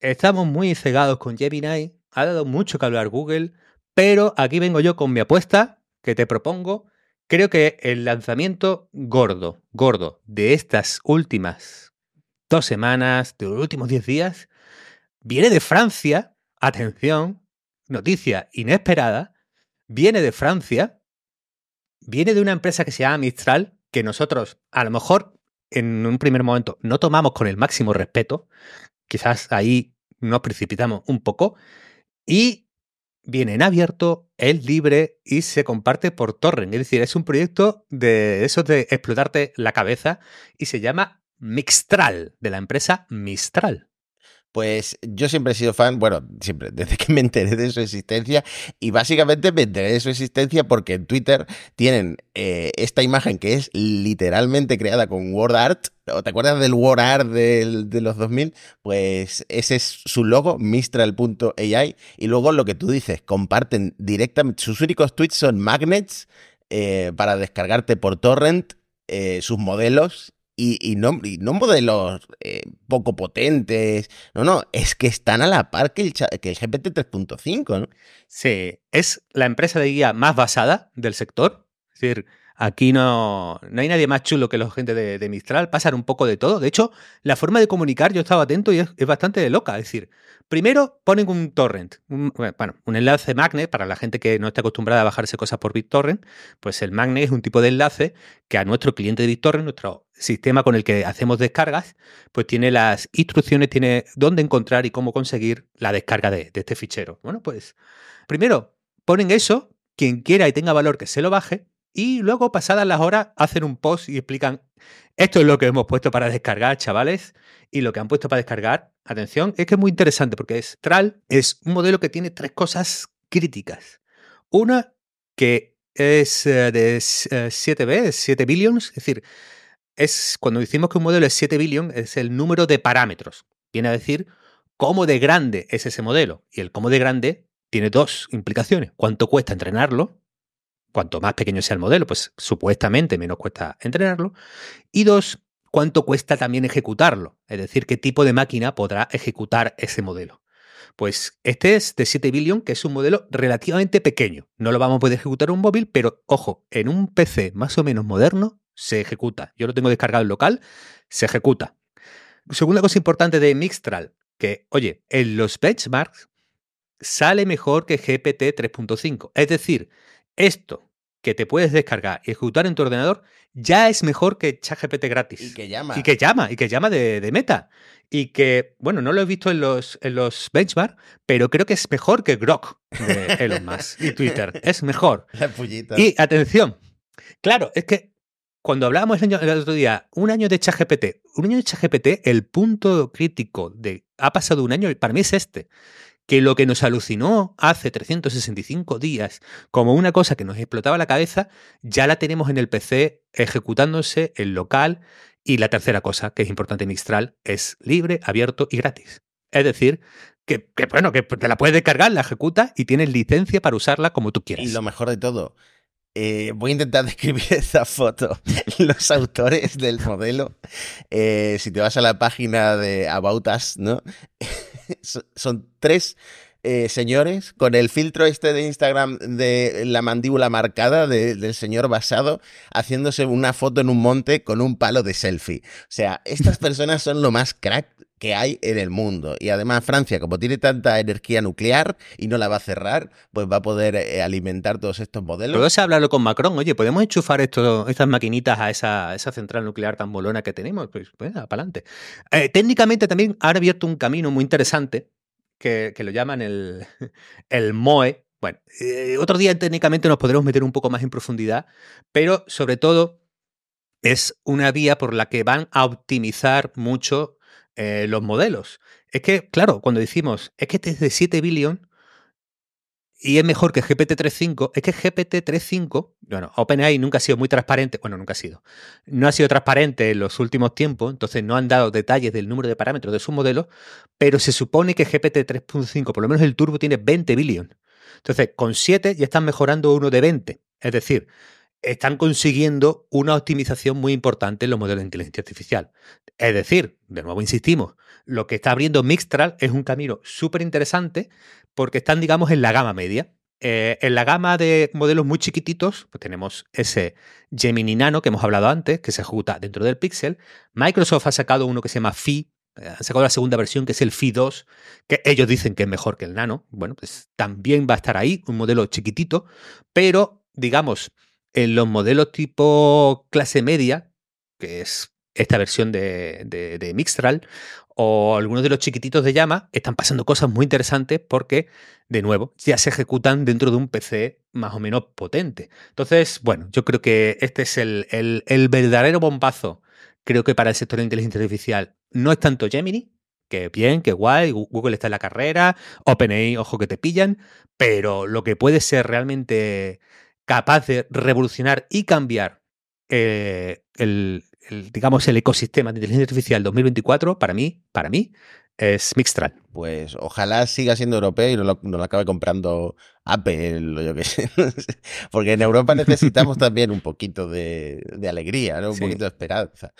B: estamos muy cegados con Gemini, ha dado mucho que hablar Google, pero aquí vengo yo con mi apuesta que te propongo. Creo que el lanzamiento gordo, gordo de estas últimas dos semanas, de los últimos diez días, viene de Francia. Atención, noticia inesperada, viene de Francia, viene de una empresa que se llama Mistral, que nosotros a lo mejor en un primer momento no tomamos con el máximo respeto, quizás ahí nos precipitamos un poco, y viene en abierto, es libre y se comparte por torrent. Es decir, es un proyecto de eso de explotarte la cabeza y se llama Mixtral, de la empresa Mistral.
A: Pues yo siempre he sido fan, bueno, siempre, desde que me enteré de su existencia, y básicamente me enteré de su existencia porque en Twitter tienen eh, esta imagen que es literalmente creada con WordArt, ¿o te acuerdas del WordArt de los 2000? Pues ese es su logo, Mistral.ai, y luego lo que tú dices, comparten directamente, sus únicos tweets son magnets eh, para descargarte por torrent eh, sus modelos y, no, no, modelos eh, poco potentes. No, no, es que están a la par que el, que el GPT 3.5, ¿no?
B: Sí, es la empresa de guía más basada del sector. Es decir, Aquí no, no hay nadie más chulo que los gente de, Mistral, pasan un poco de todo. De hecho, la forma de comunicar, yo estaba atento y es, bastante loca. Es decir, primero ponen un torrent, un, bueno, un enlace magnet para la gente que no está acostumbrada a bajarse cosas por BitTorrent. Pues el magnet es un tipo de enlace que a nuestro cliente de BitTorrent, nuestro sistema con el que hacemos descargas, pues tiene las instrucciones, tiene dónde encontrar y cómo conseguir la descarga de, de este fichero. Bueno, pues primero ponen eso, quien quiera y tenga valor que se lo baje, y luego, pasadas las horas, hacen un post y explican, esto es lo que hemos puesto para descargar, chavales. Y lo que han puesto para descargar, atención, es que es muy interesante porque es Tral es un modelo que tiene tres cosas críticas. Una, que es eh, de 7B, 7 eh, billions, es decir, es cuando decimos que un modelo es 7 billion, es el número de parámetros. Viene a decir cómo de grande es ese modelo. Y el cómo de grande tiene dos implicaciones. Cuánto cuesta entrenarlo cuanto más pequeño sea el modelo, pues supuestamente menos cuesta entrenarlo. Y dos, cuánto cuesta también ejecutarlo, es decir, qué tipo de máquina podrá ejecutar ese modelo. Pues este es de 7 billion, que es un modelo relativamente pequeño. No lo vamos a poder ejecutar en un móvil, pero ojo, en un PC más o menos moderno se ejecuta. Yo lo tengo descargado en local, se ejecuta. Segunda cosa importante de Mixtral, que, oye, en los benchmarks sale mejor que GPT 3.5. Es decir, esto que te puedes descargar y ejecutar en tu ordenador ya es mejor que ChatGPT gratis.
A: Y que llama.
B: Y que llama, y que llama de, meta. Y que, bueno, no lo he visto en los, en los benchmarks, pero creo que es mejor que Grok de Elon Musk y Twitter. Es mejor. Y atención, claro, es que cuando hablábamos el, el otro día, un año de ChatGPT, un año de ChatGPT, el punto crítico de ha pasado un año, para mí es este que lo que nos alucinó hace 365 días como una cosa que nos explotaba la cabeza, ya la tenemos en el PC ejecutándose en local. Y la tercera cosa, que es importante en Mixtral, es libre, abierto y gratis. Es decir, que, bueno, que te la puedes descargar, la ejecuta y tienes licencia para usarla como tú quieras.
A: Y lo mejor de todo, eh, voy a intentar describir esa foto. Los autores del modelo, eh, si te vas a la página de About Us, ¿no? son tres eh, señores con el filtro este de Instagram de la mandíbula marcada del señor basado haciéndose una foto en un monte con un palo de selfie. O sea, estas personas son lo más crack que hay en el mundo. Y además Francia, como tiene tanta energía nuclear y no la va a cerrar, pues va a poder eh, alimentar todos estos modelos.
B: Puedes hablarlo con Macron. Oye, ¿podemos enchufar esto, estas maquinitas a esa, esa, central nuclear tan bolona que tenemos? Pues, pues para adelante. Eh, técnicamente también ha abierto un camino muy interesante que, lo llaman el, el MOE, Bueno, eh, otro día técnicamente nos podremos meter un poco más en profundidad, pero sobre todo es una vía por la que van a optimizar mucho eh, los modelos. Es que, claro, cuando decimos, es que este es de 7 billion, y es mejor que GPT-3.5, es que GPT-3.5, bueno, OpenAI nunca ha sido muy transparente, bueno, nunca ha sido, no ha sido transparente en los últimos tiempos, entonces no han dado detalles del número de parámetros de sus modelos, pero se supone que GPT-3.5, por lo menos el turbo, tiene 20 billion. Entonces, con 7 ya están mejorando uno de 20. Es decir, están consiguiendo una optimización muy importante en los modelos de inteligencia artificial. Es decir, de nuevo insistimos, lo que está abriendo Mixtral es un camino súper interesante porque están, digamos, en la gama media. Eh, en la gama de modelos muy chiquititos, pues tenemos ese Gemini Nano que hemos hablado antes, que se ejecuta dentro del Pixel. Microsoft ha sacado uno que se llama Phi, eh, ha sacado la segunda versión, que es el Phi 2, que ellos dicen que es mejor que el Nano. Bueno, pues también va a estar ahí, un modelo chiquitito, pero, digamos, en los modelos tipo clase media, que es esta versión de, de, Mixtral, o algunos de los chiquititos de llama, están pasando cosas muy interesantes porque, de nuevo, ya se ejecutan dentro de un PC más o menos potente. Entonces, bueno, yo creo que este es el, el, el verdadero bombazo, creo que para el sector de inteligencia artificial. No es tanto Gemini, que bien, que guay, Google está en la carrera, OpenAI, ojo que te pillan, pero lo que puede ser realmente capaz de revolucionar y cambiar eh, el, digamos, el ecosistema de inteligencia artificial 2024, para mí, para mí, es Mixtral.
A: Pues ojalá siga siendo europeo y no lo, acabe comprando Apple o yo qué sé. Porque en Europa necesitamos también un poquito de, alegría, ¿no? un poquito de esperanza.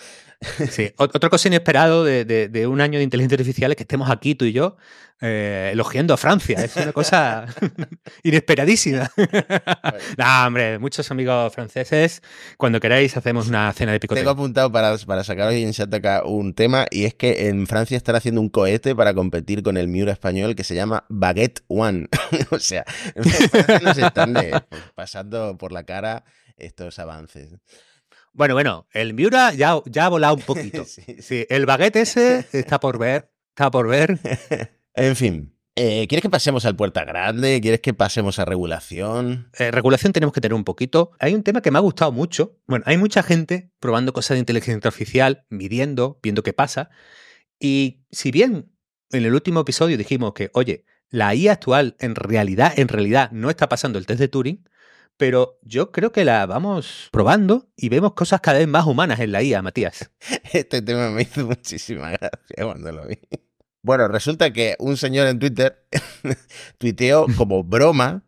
B: Sí, otra cosa inesperado de, de, un año de inteligencia artificial es que estemos aquí tú y yo eh, elogiando a Francia. Es una cosa inesperadísima. no, hombre, muchos amigos franceses. Cuando queráis, hacemos una cena de picoteo.
A: Tengo apuntado para, para sacar hoy en Shataka un tema y es que en Francia están haciendo un cohete para competir con el Miura español que se llama Baguette One. o sea, nos están pasando por la cara estos avances.
B: Bueno, bueno, el Miura ya, ya ha volado un poquito. sí. el baguette ese está por ver, está por ver.
A: En fin, eh, ¿Quieres que pasemos al puerta grande? ¿Quieres que pasemos a regulación?
B: Eh, regulación tenemos que tener un poquito. Hay un tema que me ha gustado mucho. Bueno, hay mucha gente probando cosas de inteligencia artificial, midiendo, viendo qué pasa. Y si bien en el último episodio dijimos que, oye, la IA actual en realidad, en realidad no está pasando el test de Turing, pero yo creo que la vamos probando y vemos cosas cada vez más humanas en la IA, Matías.
A: Este tema me hizo muchísima gracia cuando lo vi. Bueno, resulta que un señor en Twitter tuiteó como broma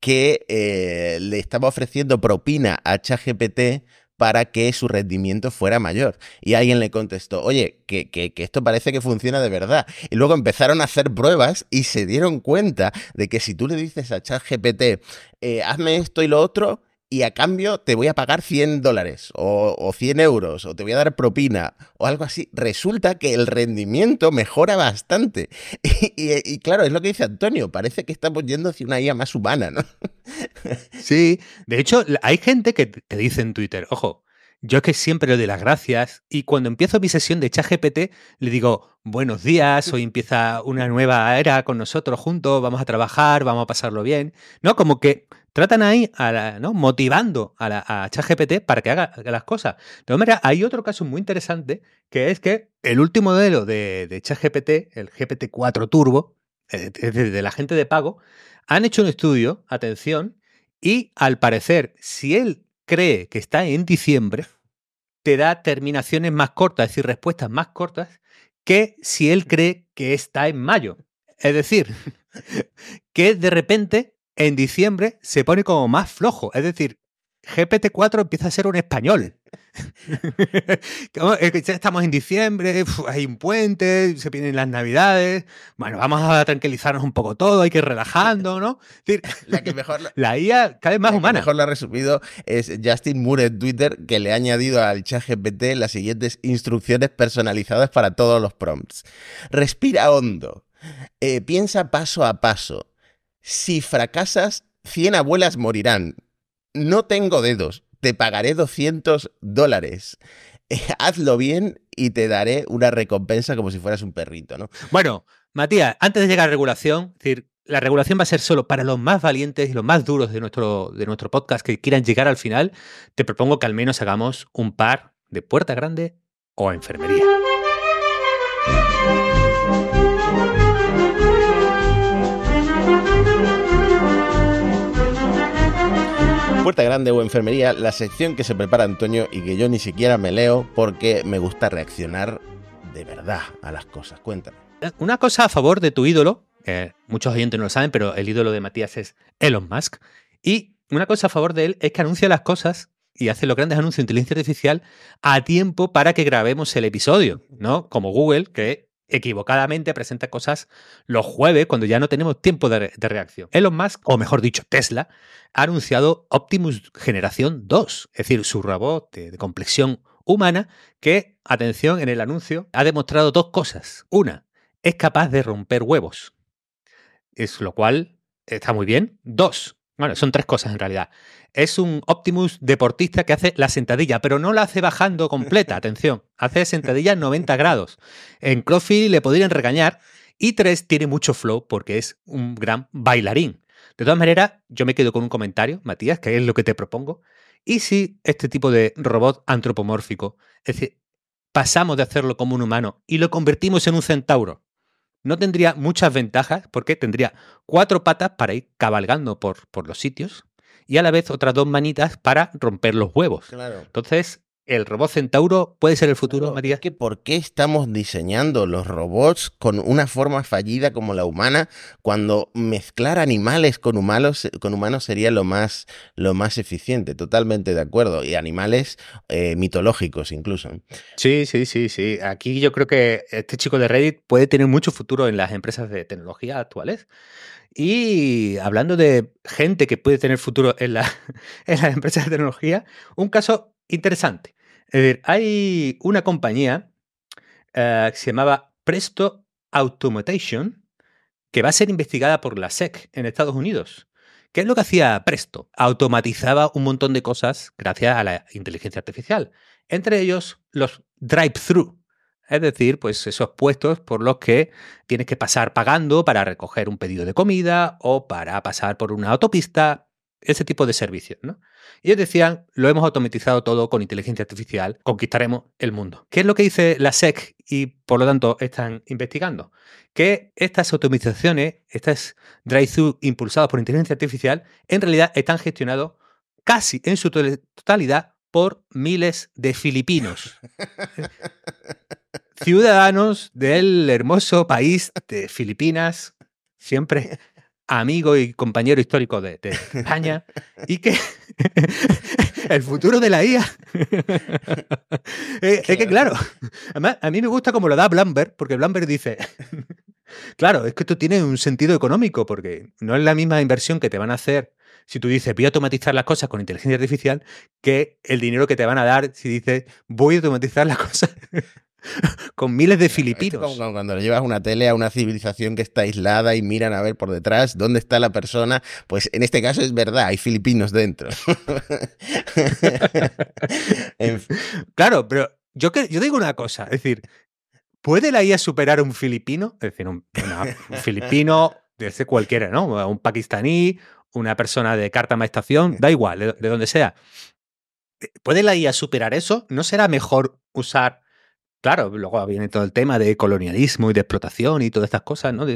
A: que eh, le estaba ofreciendo propina a ChatGPT para que su rendimiento fuera mayor. Y alguien le contestó, oye, que, que, esto parece que funciona de verdad. Y luego empezaron a hacer pruebas y se dieron cuenta de que si tú le dices a ChatGPT, eh, hazme esto y lo otro, y a cambio te voy a pagar 100 dólares o, 100 euros o te voy a dar propina o algo así, resulta que el rendimiento mejora bastante. Y, claro, es lo que dice Antonio, parece que estamos yendo hacia una IA más humana, ¿no?
B: Sí, de hecho, hay gente que te dice en Twitter, ojo, yo es que siempre le doy las gracias y cuando empiezo mi sesión de ChatGPT le digo, buenos días, hoy empieza una nueva era con nosotros juntos, vamos a trabajar, vamos a pasarlo bien, ¿no? Como que tratan ahí a ¿no? motivando a, la, ChatGPT para que haga las cosas. De todas maneras, hay otro caso muy interesante que es que el último modelo de, de ChatGPT, el GPT-4 Turbo, de, la gente de pago, han hecho un estudio, atención, y al parecer, si él cree que está en diciembre, te da terminaciones más cortas, es decir, respuestas más cortas, que si él cree que está en mayo. Es decir, que de repente en diciembre se pone como más flojo. Es decir, GPT-4 empieza a ser un español. Estamos en diciembre, hay un puente, se vienen las navidades. Bueno, vamos a tranquilizarnos un poco todo, hay que ir relajando, ¿no?
A: la, que mejor
B: la IA cada vez más humana.
A: mejor lo ha resumido es Justin Moore en Twitter, que le ha añadido al chat GPT las siguientes instrucciones personalizadas para todos los prompts. Respira hondo. Eh, piensa paso a paso si fracasas, 100 abuelas morirán. No tengo dedos, te pagaré 200 dólares. hazlo bien y te daré una recompensa como si fueras un perrito, ¿no?
B: Bueno, Matías, antes de llegar a regulación, decir, la regulación va a ser solo para los más valientes y los más duros de nuestro, de nuestro podcast que quieran llegar al final, te propongo que al menos hagamos un par de puerta grande o enfermería.
A: Puerta Grande o Enfermería, la sección que se prepara Antonio y que yo ni siquiera me leo porque me gusta reaccionar de verdad a las cosas. Cuéntame.
B: Eh, una cosa a favor de tu ídolo, muchos oyentes no lo saben, pero el ídolo de Matías es Elon Musk. Y una cosa a favor de él es que anuncia las cosas y hace los grandes anuncios de inteligencia artificial a tiempo para que grabemos el episodio, ¿no? Como Google, que equivocadamente presenta cosas los jueves cuando ya no tenemos tiempo de, reacción. Elon Musk, o mejor dicho, Tesla, ha anunciado Optimus Generación 2, es decir, su robot de, complexión humana que, atención, en el anuncio ha demostrado dos cosas. Una, es capaz de romper huevos, es lo cual está muy bien. Dos, bueno, son tres cosas en realidad. Es un Optimus deportista que hace la sentadilla, pero no la hace bajando completa, atención. Hace sentadilla 90 grados. En CrossFit le podrían regañar. Y tres, tiene mucho flow porque es un gran bailarín. De todas maneras, yo me quedo con un comentario, Matías, que es lo que te propongo. ¿Y si este tipo de robot antropomórfico, es decir, pasamos de hacerlo como un humano y lo convertimos en un centauro? No tendría muchas ventajas porque tendría cuatro patas para ir cabalgando por, por los sitios y a la vez otras dos manitas para romper los huevos. Claro. Entonces, ¿El robot centauro puede ser el futuro, Matías?
A: Que ¿Por qué estamos diseñando los robots con una forma fallida como la humana cuando mezclar animales con humanos, con humanos sería lo más, lo más eficiente? Totalmente de acuerdo. Y animales eh, mitológicos incluso.
B: Sí, sí, sí, sí. Aquí yo creo que este chico de Reddit puede tener mucho futuro en las empresas de tecnología actuales. Y hablando de gente que puede tener futuro en, la, en las empresas de tecnología, un caso interesante. Es decir, hay una compañía eh, que se llamaba Presto Automation que va a ser investigada por la SEC en Estados Unidos. ¿Qué es lo que hacía Presto? Automatizaba un montón de cosas gracias a la inteligencia artificial. Entre ellos, los drive-thru. Es decir, pues esos puestos por los que tienes que pasar pagando para recoger un pedido de comida o para pasar por una autopista, ese tipo de servicios, ¿no? Y ellos decían, lo hemos automatizado todo con inteligencia artificial, conquistaremos el mundo. ¿Qué es lo que dice la SEC y por lo tanto están investigando? Que estas automatizaciones, estas drive-thru impulsados por inteligencia artificial, en realidad están gestionados casi en su totalidad por miles de filipinos. Ciudadanos del hermoso país de Filipinas, siempre amigo y compañero histórico de, España, y que el futuro de la IA. es, que, claro, además, a mí me gusta como lo da Blumberg, porque Blumberg dice. Claro, es que esto tiene un sentido económico, porque no es la misma inversión que te van a hacer si tú dices voy a automatizar las cosas con inteligencia artificial que el dinero que te van a dar si dices voy a automatizar las cosas con miles de filipinos.
A: Es como cuando le llevas una tele a una civilización que está aislada y miran a ver por detrás dónde está la persona, pues en este caso es verdad, hay filipinos dentro.
B: claro, pero yo, yo digo una cosa, es decir, ¿puede la IA superar a un filipino? Es decir, un, filipino, de cualquiera, ¿no? Un pakistaní, una persona de carta estación, da igual, de, de donde sea. ¿Puede la IA superar eso? ¿No será mejor usar Claro, luego viene todo el tema de colonialismo y de explotación y todas estas cosas, ¿no?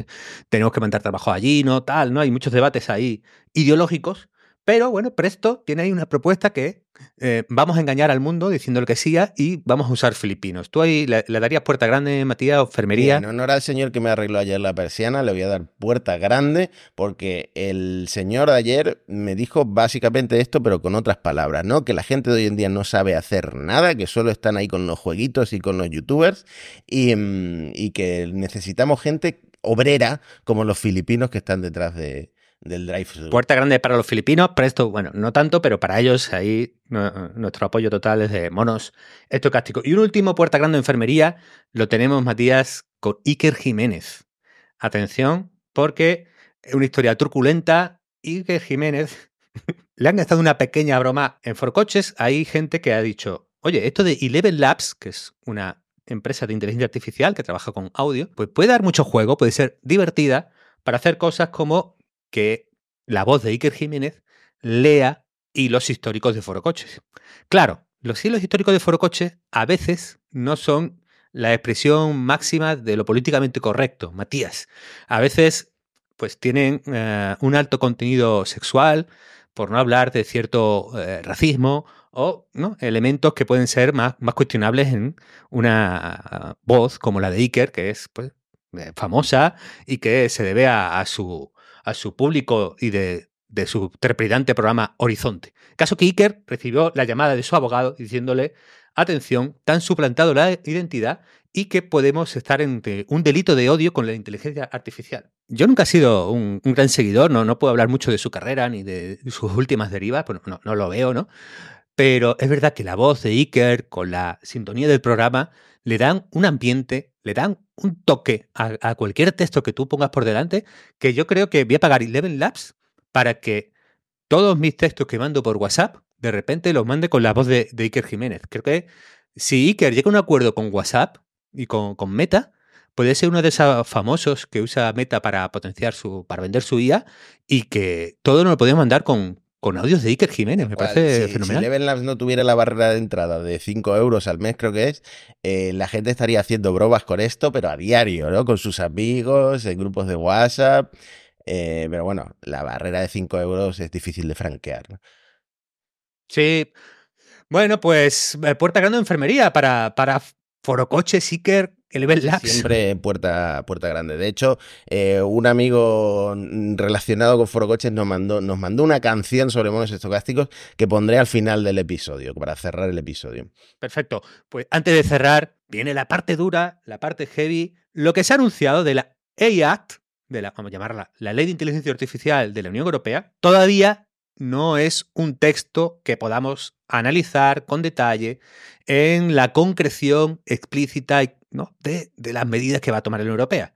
B: tenemos que mandar trabajo allí, ¿no? Tal, ¿no? Hay muchos debates ahí ideológicos pero bueno, Presto tiene ahí una propuesta que eh, vamos a engañar al mundo diciendo lo que sea y vamos a usar filipinos. ¿Tú ahí le, darías puerta grande, Matías, o enfermería?
A: En honor al señor que me arregló ayer la persiana, le voy a dar puerta grande porque el señor de ayer me dijo básicamente esto, pero con otras palabras, ¿no? Que la gente de hoy en día no sabe hacer nada, que solo están ahí con los jueguitos y con los youtubers y, mm, y que necesitamos gente obrera como los filipinos que están detrás de, del drive
B: Puerta grande para los filipinos, Presto, bueno, no tanto, pero para ellos ahí nuestro apoyo total es de monos estocásticos. Y un último puerta grande de enfermería lo tenemos, Matías, con Iker Jiménez. Atención, porque es una historia truculenta. Iker Jiménez le han gastado una pequeña broma en Forcoches. Hay gente que ha dicho, oye, esto de Eleven Labs, que es una empresa de inteligencia artificial que trabaja con audio, pues puede dar mucho juego, puede ser divertida, para hacer cosas como que la voz de Iker Jiménez lea hilos históricos de Forocoches. Claro, los hilos históricos de Forocoches a veces no son la expresión máxima de lo políticamente correcto, Matías. A veces, pues tienen eh, un alto contenido sexual, por no hablar de cierto eh, racismo o elementos que pueden ser más, más cuestionables en una voz como la de Iker, que es pues, eh, famosa y que se debe a, su, a su público y de, su trepidante programa Horizonte. Caso que Iker recibió la llamada de su abogado diciéndole, atención, tan suplantado la identidad y que podemos estar entre un delito de odio con la inteligencia artificial. Yo nunca he sido un, gran seguidor, no, no puedo hablar mucho de su carrera ni de sus últimas derivas, pues no, no lo veo, ¿no? Pero es verdad que la voz de Iker con la sintonía del programa le dan un ambiente, le dan un toque a, cualquier texto que tú pongas por delante, que yo creo que voy a pagar Eleven Labs para que todos mis textos que mando por WhatsApp, de repente los mande con la voz de, de Iker Jiménez. Creo que si Iker llega a un acuerdo con WhatsApp y con, con Meta, puede ser uno de esos famosos que usa Meta para potenciar su, para vender su IA y que todo nos lo podemos mandar con, con audios de Iker Jiménez, me parece fenomenal.
A: Si Eleven Labs no tuviera la barrera de entrada de 5 euros al mes, creo que es, eh, la gente estaría haciendo bromas con esto, pero a diario, ¿no? Con sus amigos, en grupos de WhatsApp. Eh, pero bueno, la barrera de 5 euros es difícil de franquear.
B: Sí. Bueno, pues eh, puerta grande de enfermería para, para Forocoche, Iker,
A: Siempre puerta, puerta grande. De hecho, eh, un amigo relacionado con Foro Coches nos mandó, nos mandó una canción sobre monos estocásticos que pondré al final del episodio, para cerrar el episodio.
B: Perfecto. Pues antes de cerrar, viene la parte dura, la parte heavy, lo que se ha anunciado de la AI Act, de la, vamos a llamarla, la Ley de Inteligencia Artificial de la Unión Europea, todavía no es un texto que podamos analizar con detalle en la concreción explícita de, de las medidas que va a tomar la Unión Europea.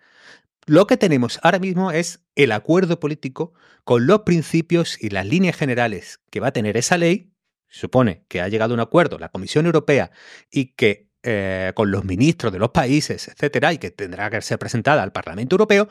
B: Lo que tenemos ahora mismo es el acuerdo político con los principios y las líneas generales que va a tener esa ley. supone que ha llegado a un acuerdo la Comisión Europea y que eh, con los ministros de los países, etcétera, y que tendrá que ser presentada al Parlamento Europeo.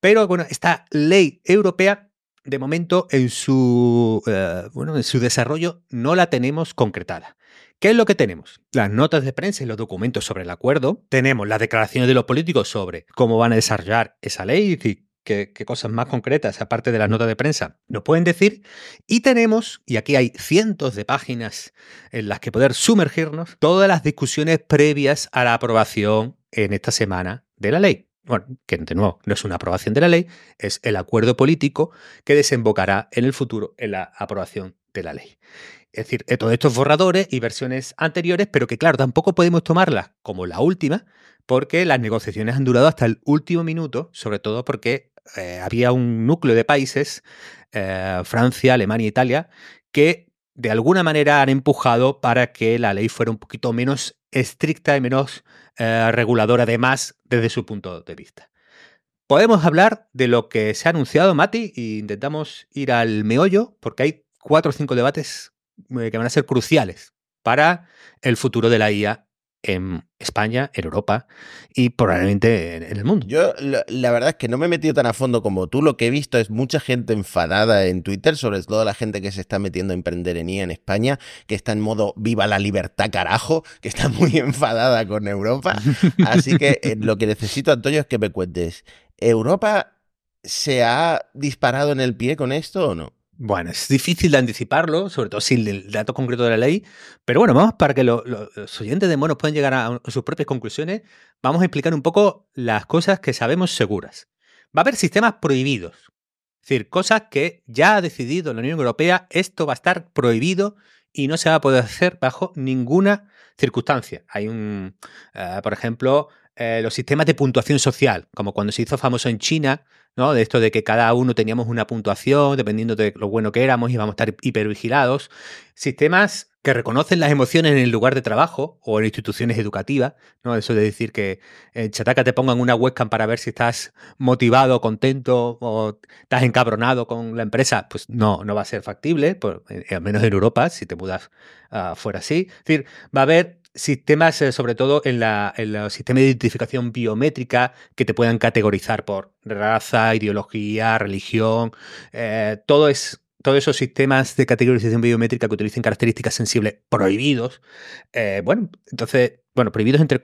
B: Pero bueno, esta ley europea, de momento, en su, eh, bueno, en su desarrollo no la tenemos concretada. ¿Qué es lo que tenemos? Las notas de prensa y los documentos sobre el acuerdo. Tenemos las declaraciones de los políticos sobre cómo van a desarrollar esa ley y qué, cosas más concretas, aparte de las notas de prensa, nos pueden decir. Y tenemos, y aquí hay cientos de páginas en las que poder sumergirnos, todas las discusiones previas a la aprobación en esta semana de la ley. Bueno, que de nuevo no es una aprobación de la ley, es el acuerdo político que desembocará en el futuro en la aprobación de la ley. Es decir, eh, todos estos borradores y versiones anteriores, pero que claro, tampoco podemos tomarlas como la última, porque las negociaciones han durado hasta el último minuto, sobre todo porque eh, había un núcleo de países, eh, Francia, Alemania, Italia, que de alguna manera han empujado para que la ley fuera un poquito menos estricta y menos reguladora, además, desde su punto de vista. Podemos hablar de lo que se ha anunciado, Mati, e intentamos ir al meollo, porque hay cuatro o cinco debates que van a ser cruciales para el futuro de la IA en España, en Europa y probablemente en, el mundo.
A: Yo la, verdad es que no me he metido tan a fondo como tú. Lo que he visto es mucha gente enfadada en Twitter, sobre todo la gente que se está metiendo a emprender en IA en España, que está en modo viva la libertad carajo, que está muy enfadada con Europa. Así que eh, lo que necesito, Antonio, es que me cuentes, ¿Europa se ha disparado en el pie con esto o no?
B: Bueno, es difícil de anticiparlo, sobre todo sin el dato concreto de la ley, pero bueno, vamos para que los oyentes de monos puedan llegar a, sus propias conclusiones, vamos a explicar un poco las cosas que sabemos seguras. Va a haber sistemas prohibidos, es decir, cosas que ya ha decidido la Unión Europea, esto va a estar prohibido y no se va a poder hacer bajo ninguna circunstancia. Hay un, eh, por ejemplo, eh, los sistemas de puntuación social, como cuando se hizo famoso en China, ¿no? De esto de que cada uno teníamos una puntuación, dependiendo de lo bueno que éramos, íbamos a estar hipervigilados. Sistemas que reconocen las emociones en el lugar de trabajo o en instituciones educativas, ¿no? Eso de decir que en Chataca te pongan una webcam para ver si estás motivado, contento o estás encabronado con la empresa, pues no, no va a ser factible, por, eh, al menos en Europa, si te mudas uh, fuera así. Es decir, va a haber sistemas, eh, sobre todo en, la, en, los sistemas de identificación biométrica que te puedan categorizar por raza, ideología, religión, eh, todo es, todos esos sistemas de categorización biométrica que utilicen características sensibles prohibidos. Eh, bueno, entonces, bueno, prohibidos entre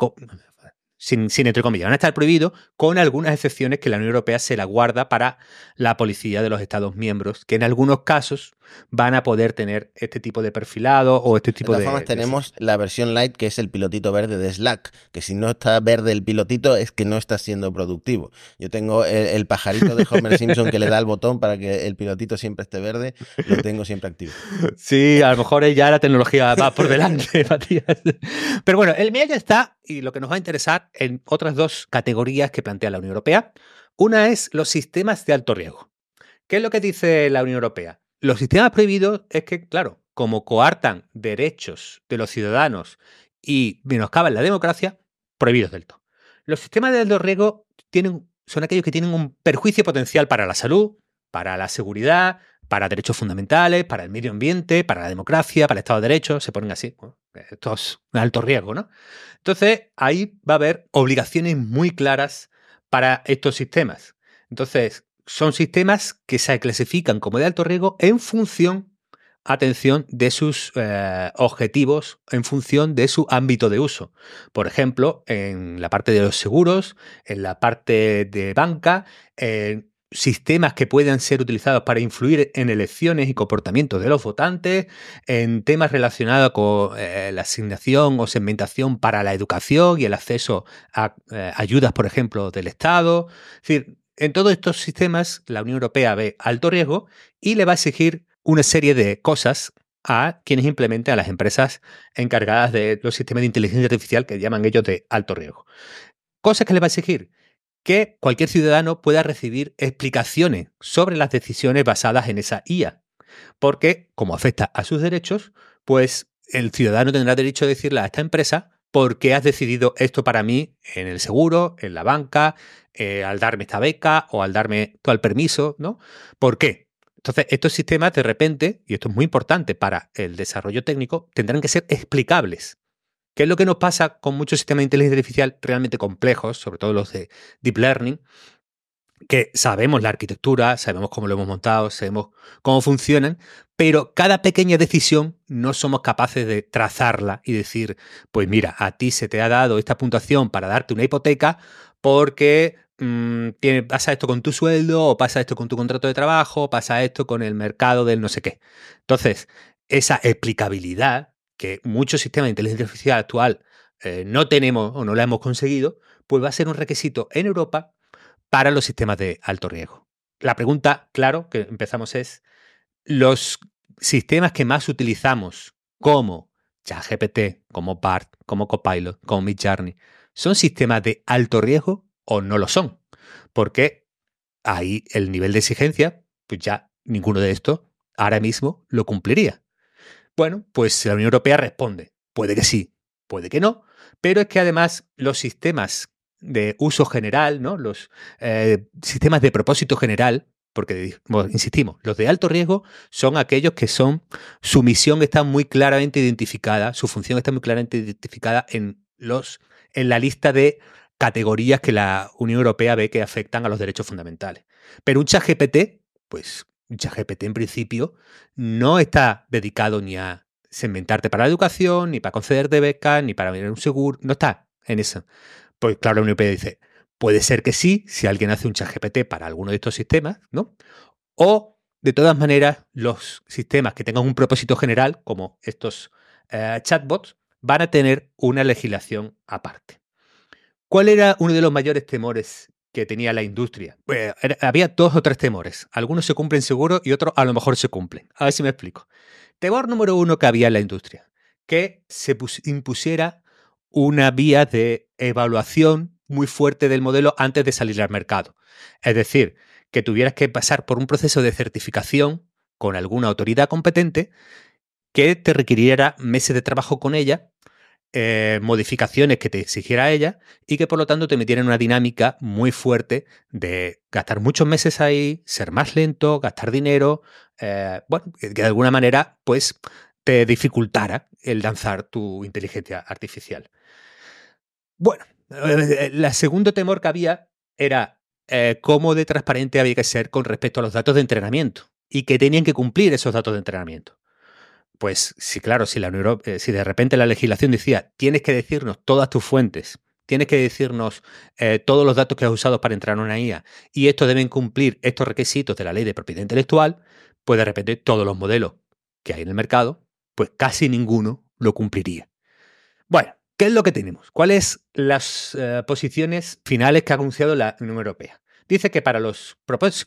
B: sin, sin entre comillas, van a estar prohibidos con algunas excepciones que la Unión Europea se la guarda para la policía de los Estados miembros, que en algunos casos van a poder tener este tipo de perfilado o este tipo de...
A: De todas formas, tenemos la versión light que es el pilotito verde de Slack, que si no está verde el pilotito es que no está siendo productivo. Yo tengo el, pajarito de Homer Simpson que le da el botón para que el pilotito siempre esté verde, lo tengo siempre activo.
B: Sí, a lo mejor ya la tecnología va por delante, Matías. Pero bueno, el mío ya está y lo que nos va a interesar en otras dos categorías que plantea la Unión Europea. Una es los sistemas de alto riesgo. ¿Qué es lo que dice la Unión Europea? Los sistemas prohibidos es que, claro, como coartan derechos de los ciudadanos y menoscaban la democracia, prohibidos del todo. Los sistemas de alto riesgo tienen, son aquellos que tienen un perjuicio potencial para la salud, para la seguridad, para derechos fundamentales, para el medio ambiente, para la democracia, para el Estado de Derecho, se ponen así. esto es alto riesgo, ¿no? Entonces, ahí va a haber obligaciones muy claras para estos sistemas. Entonces, son sistemas que se clasifican como de alto riesgo en función, atención, de sus eh, objetivos, en función de su ámbito de uso. Por ejemplo, en la parte de los seguros, en la parte de banca, en sistemas que puedan ser utilizados para influir en elecciones y comportamientos de los votantes, en temas relacionados con eh, la asignación o segmentación para la educación y el acceso a eh, ayudas, por ejemplo, del Estado. Es decir, en todos estos sistemas, la Unión Europea ve alto riesgo y le va a exigir una serie de cosas a quienes implementen a las empresas encargadas de los sistemas de inteligencia artificial que llaman ellos de alto riesgo. Cosas que le va a exigir que cualquier ciudadano pueda recibir explicaciones sobre las decisiones basadas en esa IA. Porque, como afecta a sus derechos, pues el ciudadano tendrá derecho a decirle a esta empresa por qué has decidido esto para mí en el seguro, en la banca, eh, al darme esta beca o al darme el permiso, ¿no? ¿Por qué? Entonces, estos sistemas de repente, y esto es muy importante para el desarrollo técnico, tendrán que ser explicables. ¿Qué es lo que nos pasa con muchos sistemas de inteligencia artificial realmente complejos, sobre todo los de Deep Learning? que sabemos la arquitectura, sabemos cómo lo hemos montado, sabemos cómo funcionan, pero cada pequeña decisión no somos capaces de trazarla y decir, pues mira, a ti se te ha dado esta puntuación para darte una hipoteca porque Mm, pasa esto con tu sueldo, o pasa esto con tu contrato de trabajo, pasa esto con el mercado del no sé qué. Entonces, esa explicabilidad que muchos sistemas de inteligencia artificial actual eh, no tenemos o no la hemos conseguido, pues va a ser un requisito en Europa para los sistemas de alto riesgo. La pregunta, claro, que empezamos es, los sistemas que más utilizamos como ChatGPT, como BART, como Copilot, como Midjourney, ¿son sistemas de alto riesgo o no lo son. Porque ahí el nivel de exigencia, pues ya ninguno de estos ahora mismo lo cumpliría. Bueno, pues la Unión Europea responde, puede que sí, puede que no, pero es que además los sistemas de uso general, ¿no? los eh, sistemas de propósito general, porque insistimos, los de alto riesgo son aquellos que son, su misión está muy claramente identificada, su función está muy claramente identificada en los en la lista de categorías que la Unión Europea ve que afectan a los derechos fundamentales. Pero un chat GPT, pues un chat GPT en principio, no está dedicado ni a segmentarte para la educación, ni para concederte becas, ni para venir un seguro, no está en eso. Pues claro, la Unión Europea dice, puede ser que sí, si alguien hace un chat GPT para alguno de estos sistemas, ¿no? O, de todas maneras, los sistemas que tengan un propósito general, como estos eh, chatbots, van a tener una legislación aparte. ¿Cuál era uno de los mayores temores que tenía la industria? Había dos o tres temores. Algunos se cumplen seguro y otros a lo mejor se cumplen. A ver si me explico. Temor número uno que había en la industria, que se impusiera una vía de evaluación muy fuerte del modelo antes de salir al mercado. Es decir, que tuvieras que pasar por un proceso de certificación con alguna autoridad competente que te requiriera meses de trabajo con ella eh, modificaciones que te exigiera ella y que por lo tanto te metiera en una dinámica muy fuerte de gastar muchos meses ahí, ser más lento, gastar dinero, eh, bueno, que de alguna manera pues te dificultara el lanzar tu inteligencia artificial. Bueno, eh, el segundo temor que había era cómo de transparente había que ser con respecto a los datos de entrenamiento y que tenían que cumplir esos datos de entrenamiento. Pues sí, claro, eh, si de repente la legislación decía tienes que decirnos todas tus fuentes, tienes que decirnos todos los datos que has usado para entrar en una IA y estos deben cumplir estos requisitos de la ley de propiedad intelectual, pues de repente todos los modelos que hay en el mercado, pues casi ninguno lo cumpliría. Bueno, ¿Qué es lo que tenemos? ¿Cuáles las eh, posiciones finales que ha anunciado la Unión Europea? Dice que para los,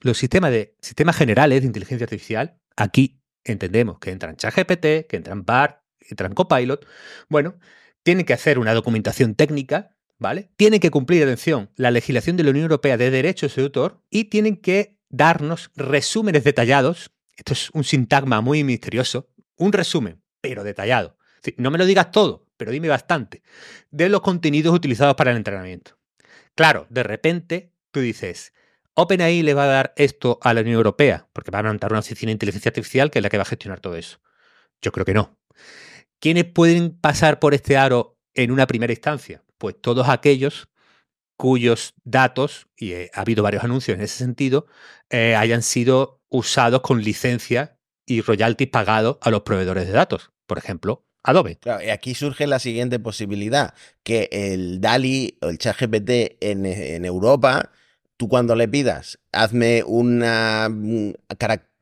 B: los sistemas, de, sistemas generales de inteligencia artificial, aquí entendemos que entran ChatGPT, que entran BART, que entran Copilot, bueno, tienen que hacer una documentación técnica, ¿vale? Tienen que cumplir, atención, la legislación de la Unión Europea de derechos de autor y tienen que darnos resúmenes detallados. Esto es un sintagma muy misterioso. Un resumen, pero detallado. No me lo digas todo, pero dime bastante, de los contenidos utilizados para el entrenamiento. Claro, de repente tú dices, OpenAI le va a dar esto a la Unión Europea, porque va a montar una oficina de inteligencia artificial que es la que va a gestionar todo eso. Yo creo que no. ¿Quiénes pueden pasar por este aro en una primera instancia? Pues todos aquellos cuyos datos, y eh, ha habido varios anuncios en ese sentido, eh, hayan sido usados con licencia y royalties pagados a los proveedores de datos. Por ejemplo, Adobe.
A: Claro, y aquí surge la siguiente posibilidad, que el DALI o el ChatGPT en Europa, tú cuando le pidas, hazme una mm,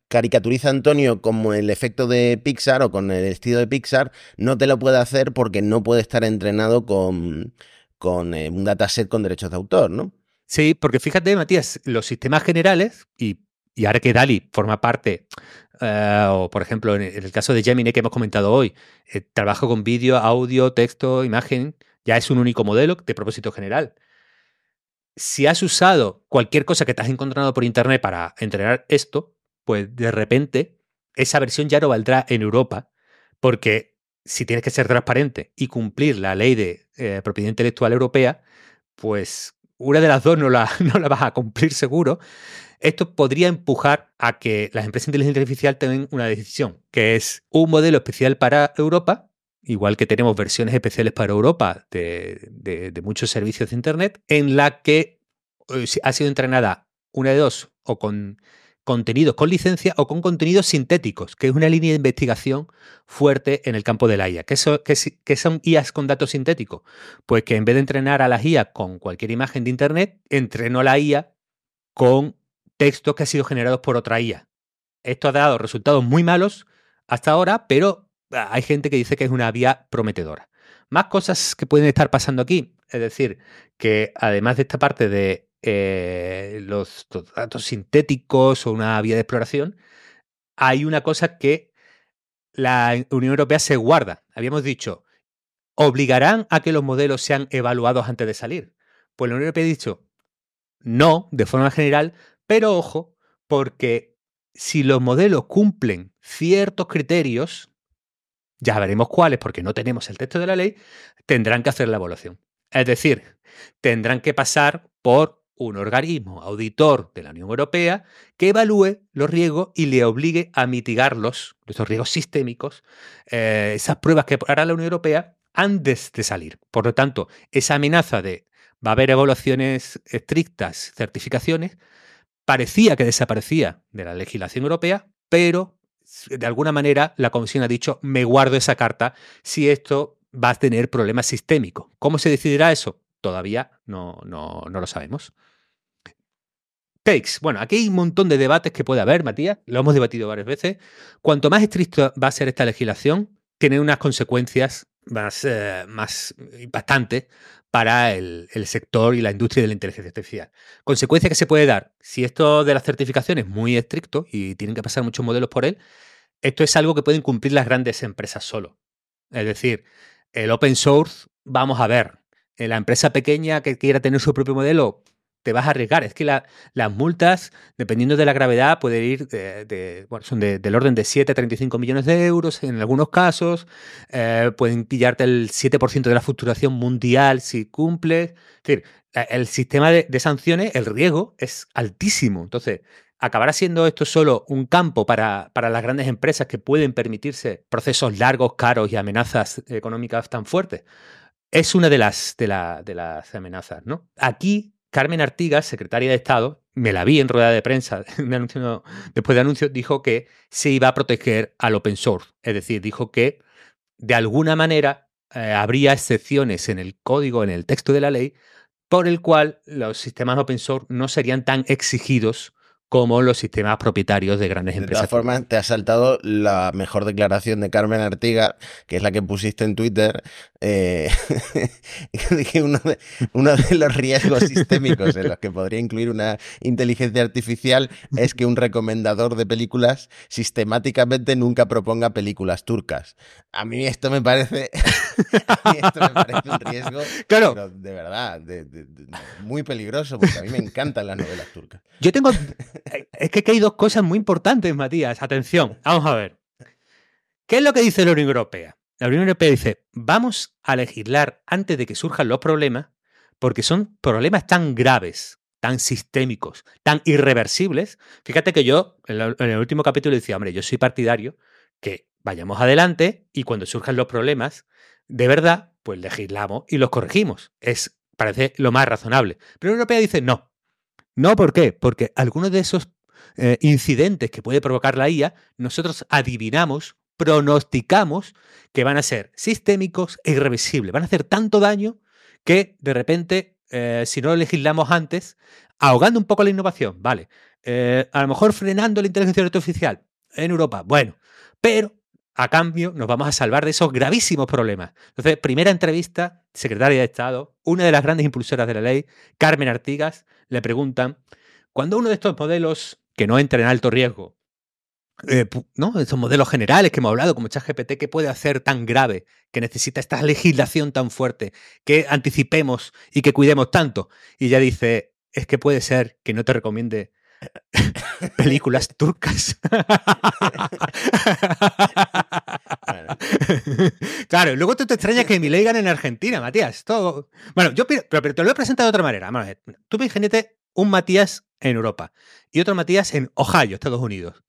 A: caricaturiza Antonio como el efecto de Pixar o con el estilo de Pixar, no te lo puede hacer porque no puede estar entrenado con, con eh, un dataset con derechos de autor, ¿no?
B: Sí, porque fíjate, Matías, los sistemas generales, y, y ahora que DALI forma parte eh, o, por ejemplo, en el caso de Gemini que hemos comentado hoy, eh, trabajo con vídeo, audio, texto, imagen, ya es un único modelo de propósito general. Si has usado cualquier cosa que te has encontrado por internet para entrenar esto, pues de repente esa versión ya no valdrá en Europa, porque si tienes que ser transparente y cumplir la ley de eh, propiedad intelectual europea, pues una de las dos no la, no la vas a cumplir seguro. Esto podría empujar a que las empresas de inteligencia artificial tengan una decisión, que es un modelo especial para Europa, igual que tenemos versiones especiales para Europa de, muchos servicios de Internet, en la que eh, ha sido entrenada una de dos, o con contenidos con licencia o con contenidos sintéticos, que es una línea de investigación fuerte en el campo de la IA. ¿Qué, qué son IAs con datos sintéticos? Pues que en vez de entrenar a las IA con cualquier imagen de Internet, entrenó la IA con textos que han sido generados por otra IA. Esto ha dado resultados muy malos hasta ahora, pero hay gente que dice que es una vía prometedora. Más cosas que pueden estar pasando aquí, es decir, que además de esta parte de eh, los, datos sintéticos o una vía de exploración, hay una cosa que la Unión Europea se guarda. Habíamos dicho, ¿obligarán a que los modelos sean evaluados antes de salir? Pues la Unión Europea ha dicho, no, de forma general, pero ojo, porque si los modelos cumplen ciertos criterios, ya veremos cuáles, porque no tenemos el texto de la ley, tendrán que hacer la evaluación. Es decir, tendrán que pasar por un organismo auditor de la Unión Europea que evalúe los riesgos y le obligue a mitigarlos, esos riesgos sistémicos, eh, esas pruebas que hará la Unión Europea antes de salir. Por lo tanto, esa amenaza de va a haber evaluaciones estrictas, certificaciones, parecía que desaparecía de la legislación europea, pero de alguna manera la Comisión ha dicho, me guardo esa carta si esto va a tener problemas sistémicos. ¿Cómo se decidirá eso? Todavía no, no, no lo sabemos. Takes. Bueno, aquí hay un montón de debates que puede haber, Matías. Lo hemos debatido varias veces. Cuanto más estricto va a ser esta legislación, tiene unas consecuencias más, eh, más impactantes para el, sector y la industria de la inteligencia artificial. Consecuencia que se puede dar, si esto de las certificaciones es muy estricto y tienen que pasar muchos modelos por él, esto es algo que pueden cumplir las grandes empresas solo. Es decir, el open source, vamos a ver, la empresa pequeña que quiera tener su propio modelo, te vas a arriesgar. Es que las multas, dependiendo de la gravedad, pueden ir de, bueno, son del orden de 7 a 35 millones de euros en algunos casos. Eh, pueden pillarte el 7% de la facturación mundial si cumples. Es decir, el sistema de, de sanciones, el riesgo es altísimo. Entonces, ¿Acabará siendo esto solo un campo para, para, las grandes empresas que pueden permitirse procesos largos, caros y amenazas económicas tan fuertes? Es una de las, de, de las amenazas, ¿no? Aquí, Carmen Artigas, secretaria de Estado, me la vi en rueda de prensa después de anuncio, dijo que se iba a proteger al open source. Es decir, dijo que de alguna manera eh, habría excepciones en el código, en el texto de la ley, por el cual los sistemas open source no serían tan exigidos como los sistemas propietarios de grandes empresas.
A: De todas formas, te ha saltado la mejor declaración de Carmen Artiga, que es la que pusiste en Twitter, eh, que uno de, uno de los riesgos sistémicos en los que podría incluir una inteligencia artificial es que un recomendador de películas sistemáticamente nunca proponga películas turcas. A mí esto me parece, a mí esto me parece un riesgo, claro. de verdad, muy peligroso, porque a mí me encantan las novelas turcas.
B: Yo tengo es que hay dos cosas muy importantes, Matías. Atención, vamos a ver. ¿Qué es lo que dice la Unión Europea? La Unión Europea dice, vamos a legislar antes de que surjan los problemas, porque son problemas tan graves, tan sistémicos, tan irreversibles. Fíjate que yo, en, el último capítulo, decía, hombre, yo soy partidario que vayamos adelante y cuando surjan los problemas, de verdad, pues legislamos y los corregimos. Es, parece lo más razonable. Pero la Europea dice, no, no, ¿por qué? Porque algunos de esos eh, incidentes que puede provocar la IA, nosotros adivinamos, pronosticamos que van a ser sistémicos e irreversibles. Van a hacer tanto daño que de repente, eh, si no lo legislamos antes, ahogando un poco la innovación, vale. Eh, a lo mejor frenando la inteligencia artificial en Europa, bueno, pero a cambio nos vamos a salvar de esos gravísimos problemas. Entonces, primera entrevista, secretaria de Estado, una de las grandes impulsoras de la ley, Carmen Artigas, le preguntan, cuando uno de estos modelos que no entra en alto riesgo, eh, ¿no? Esos modelos generales que hemos hablado, como ChatGPT, ¿qué puede hacer tan grave que necesita esta legislación tan fuerte que anticipemos y que cuidemos tanto? Y ella dice, es que puede ser que no te recomiende películas turcas. claro, luego tú te extrañas que mi ley gane en Argentina, Matías. Todo... Bueno, yo pero, te lo voy a presentar de otra manera. Tú imagínate un Matías en Europa y otro Matías en Ohio, Estados Unidos.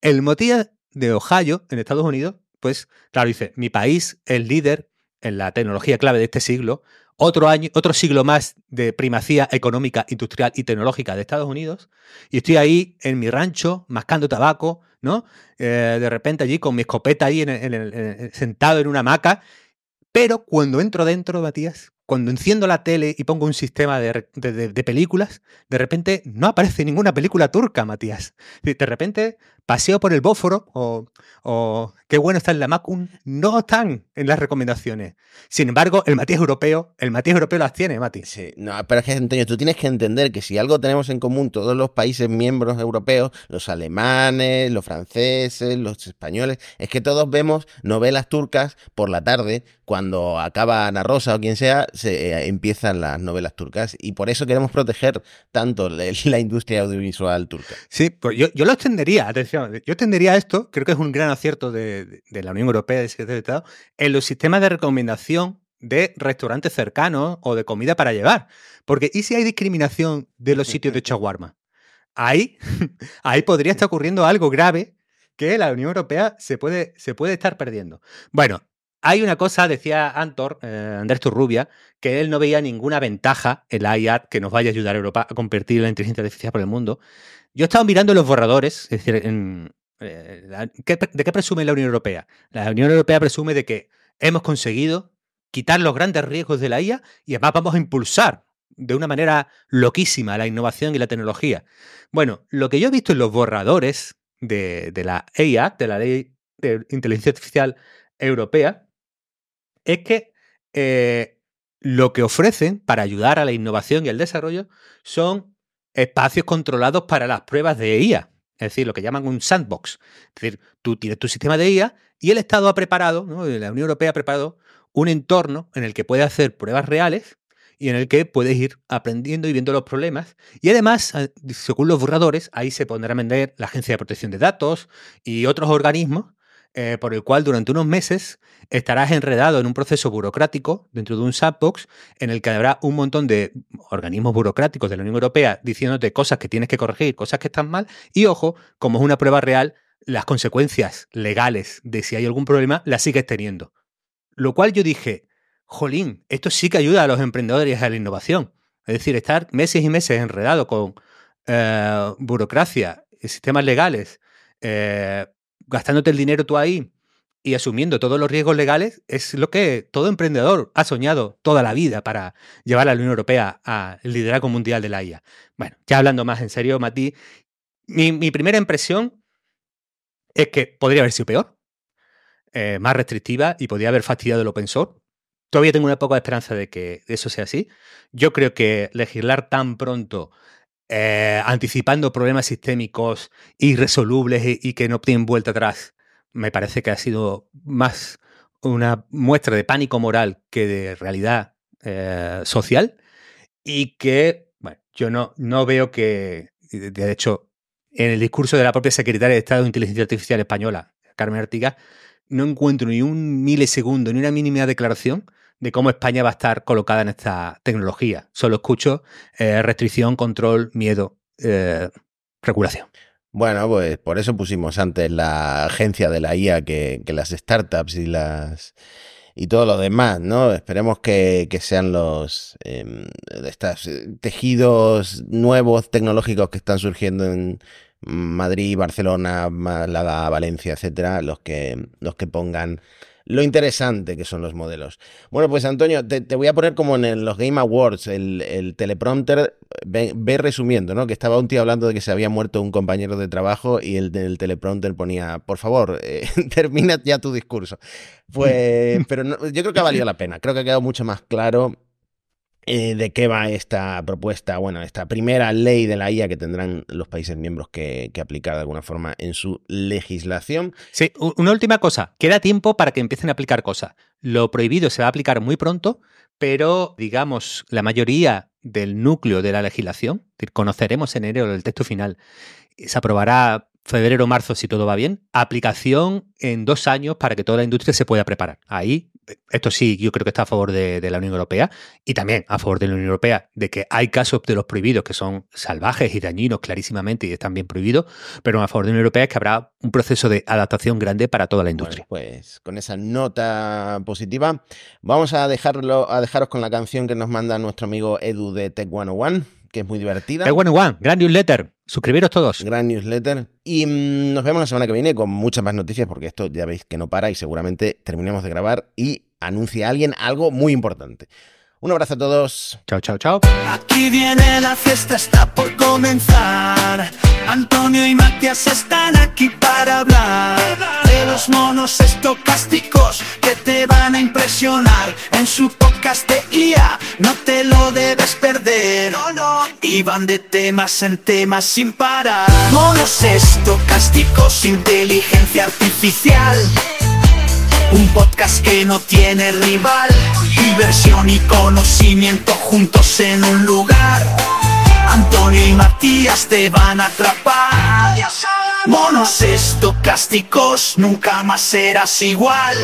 B: El Matías de Ohio, en Estados Unidos, pues, claro, dice, mi país es líder en la tecnología clave de este siglo, otro año, otro siglo más de primacía económica, industrial y tecnológica de Estados Unidos, y estoy ahí en mi rancho, mascando tabaco, ¿no? Eh, de repente allí con mi escopeta ahí sentado en una hamaca, pero cuando entro dentro, Matías, cuando enciendo la tele y pongo un sistema de, películas, de repente no aparece ninguna película turca, Matías. De repente paseo por el Bósforo o, qué bueno está en la Macun, no están en las recomendaciones. Sin embargo, el Matías europeo, el Matías europeo las tiene, Mati.
A: Sí, no, pero es que, Antonio, tú tienes que entender que si algo tenemos en común todos los países miembros europeos, los alemanes, los franceses, los españoles, es que todos vemos novelas turcas por la tarde, cuando acaba Ana Rosa o quien sea, se eh, empiezan las novelas turcas y por eso queremos proteger tanto la, industria audiovisual turca.
B: Sí, pues yo, yo lo extendería, atención, yo extendería esto, creo que es un gran acierto de, la Unión Europea, de Secretario de Estado, en los sistemas de recomendación de restaurantes cercanos o de comida para llevar. Porque ¿y si hay discriminación de los sitios de chaguarma? Ahí, ahí podría estar ocurriendo algo grave que la Unión Europea se puede, se puede estar perdiendo. Bueno, hay una cosa, decía Antor, eh, Andrés Turrubia, que él no veía ninguna ventaja en la IA que nos vaya a ayudar a Europa a convertir la inteligencia artificial por el mundo. Yo he estado mirando los borradores, es decir, eh, ¿de qué presume la Unión Europea? La Unión Europea presume de que hemos conseguido quitar los grandes riesgos de la IA y además vamos a impulsar de una manera loquísima la innovación y la tecnología. Bueno, lo que yo he visto en los borradores de, la AI, de la Ley de Inteligencia Artificial Europea, es que eh, lo que ofrecen para ayudar a la innovación y el desarrollo son espacios controlados para las pruebas de IA, es decir, lo que llaman un sandbox. Es decir, tú tienes tu sistema de IA y el Estado ha preparado, la Unión Europea ha preparado un entorno en el que puede hacer pruebas reales y en el que puedes ir aprendiendo y viendo los problemas. Y además, eh, según los borradores, ahí se pondrá a vender la Agencia de Protección de Datos y otros organismos eh, por el cual durante unos meses estarás enredado en un proceso burocrático dentro de un sandbox en el que habrá un montón de organismos burocráticos de la Unión Europea diciéndote cosas que tienes que corregir, cosas que están mal, y ojo, como es una prueba real, las consecuencias legales de si hay algún problema las sigues teniendo. Lo cual yo dije, jolín, esto sí que ayuda a los emprendedores a la innovación. Es decir, estar meses y meses enredado con eh, burocracia, sistemas legales, eh, gastándote el dinero tú ahí y asumiendo todos los riesgos legales, es lo que todo emprendedor ha soñado toda la vida para llevar a la Unión Europea al liderazgo mundial de la IA. Bueno, ya hablando más en serio, Mati, mi, primera impresión es que podría haber sido peor, eh, más restrictiva y podría haber fastidiado el open source. Todavía tengo una poca esperanza de que eso sea así. Yo creo que legislar tan pronto eh, anticipando problemas sistémicos irresolubles y, que no tienen vuelta atrás, me parece que ha sido más una muestra de pánico moral que de realidad eh, social y que, bueno, yo no, no veo que, de hecho, en el discurso de la propia secretaria de Estado de Inteligencia Artificial Española, Carmen Artigas, no encuentro ni un milisegundo, ni una mínima declaración de cómo España va a estar colocada en esta tecnología. Solo escucho eh, restricción, control, miedo, eh, regulación.
A: Bueno, pues por eso pusimos antes la agencia de la IA que, las startups y las y todo lo demás, ¿no? Esperemos que, sean los em, estos tejidos nuevos tecnológicos que están surgiendo en Madrid, Barcelona, Málaga, Valencia, etcétera, los que los que pongan lo interesante que son los modelos. Bueno, pues Antonio, te, voy a poner como en los Game Awards, el, teleprompter, ve, resumiendo, ¿no? Que estaba un tío hablando de que se había muerto un compañero de trabajo y el, el teleprompter ponía, por favor, eh, termina ya tu discurso. Pues, pero yo creo que ha valido la pena, creo que ha quedado mucho más claro eh, de qué va esta propuesta, bueno, esta primera ley de la IA que tendrán los países miembros que, aplicar de alguna forma en su legislación.
B: Sí, una última cosa, queda tiempo para que empiecen a aplicar cosas. Lo prohibido se va a aplicar muy pronto, pero digamos, la mayoría del núcleo de la legislación, conoceremos en enero el texto final, se aprobará febrero marzo si todo va bien, aplicación en dos años para que toda la industria se pueda preparar. Ahí esto sí, yo creo que está a favor de, la Unión Europea y también a favor de la Unión Europea, de que hay casos de los prohibidos que son salvajes y dañinos clarísimamente y están bien prohibidos, pero a favor de la Unión Europea es que habrá un proceso de adaptación grande para toda la industria.
A: pues con esa nota positiva, vamos a, dejarlo, a dejaros con la canción que nos manda nuestro amigo Edu de Tech 101 que es muy divertida.
B: Tech 101, gran newsletter. Suscribiros todos.
A: Gran newsletter. Y mm, nos vemos la semana que viene con muchas más noticias, porque esto ya veis que no para y seguramente terminemos de grabar y anuncie a alguien algo muy importante. Un abrazo a todos.
B: Chao, chao, chao.
C: Aquí viene la fiesta, está por comenzar. Antonio y Matías están aquí para hablar de los monos estocásticos que te van a impresionar en su podcast de IA. No te lo debes perder. No, no. Y van de temas en temas sin parar. Monos estocásticos, inteligencia artificial un podcast que no tiene rival. Diversión y conocimiento juntos en un lugar. Antonio y Matías te van a atrapar. Monos estocásticos, nunca más serás igual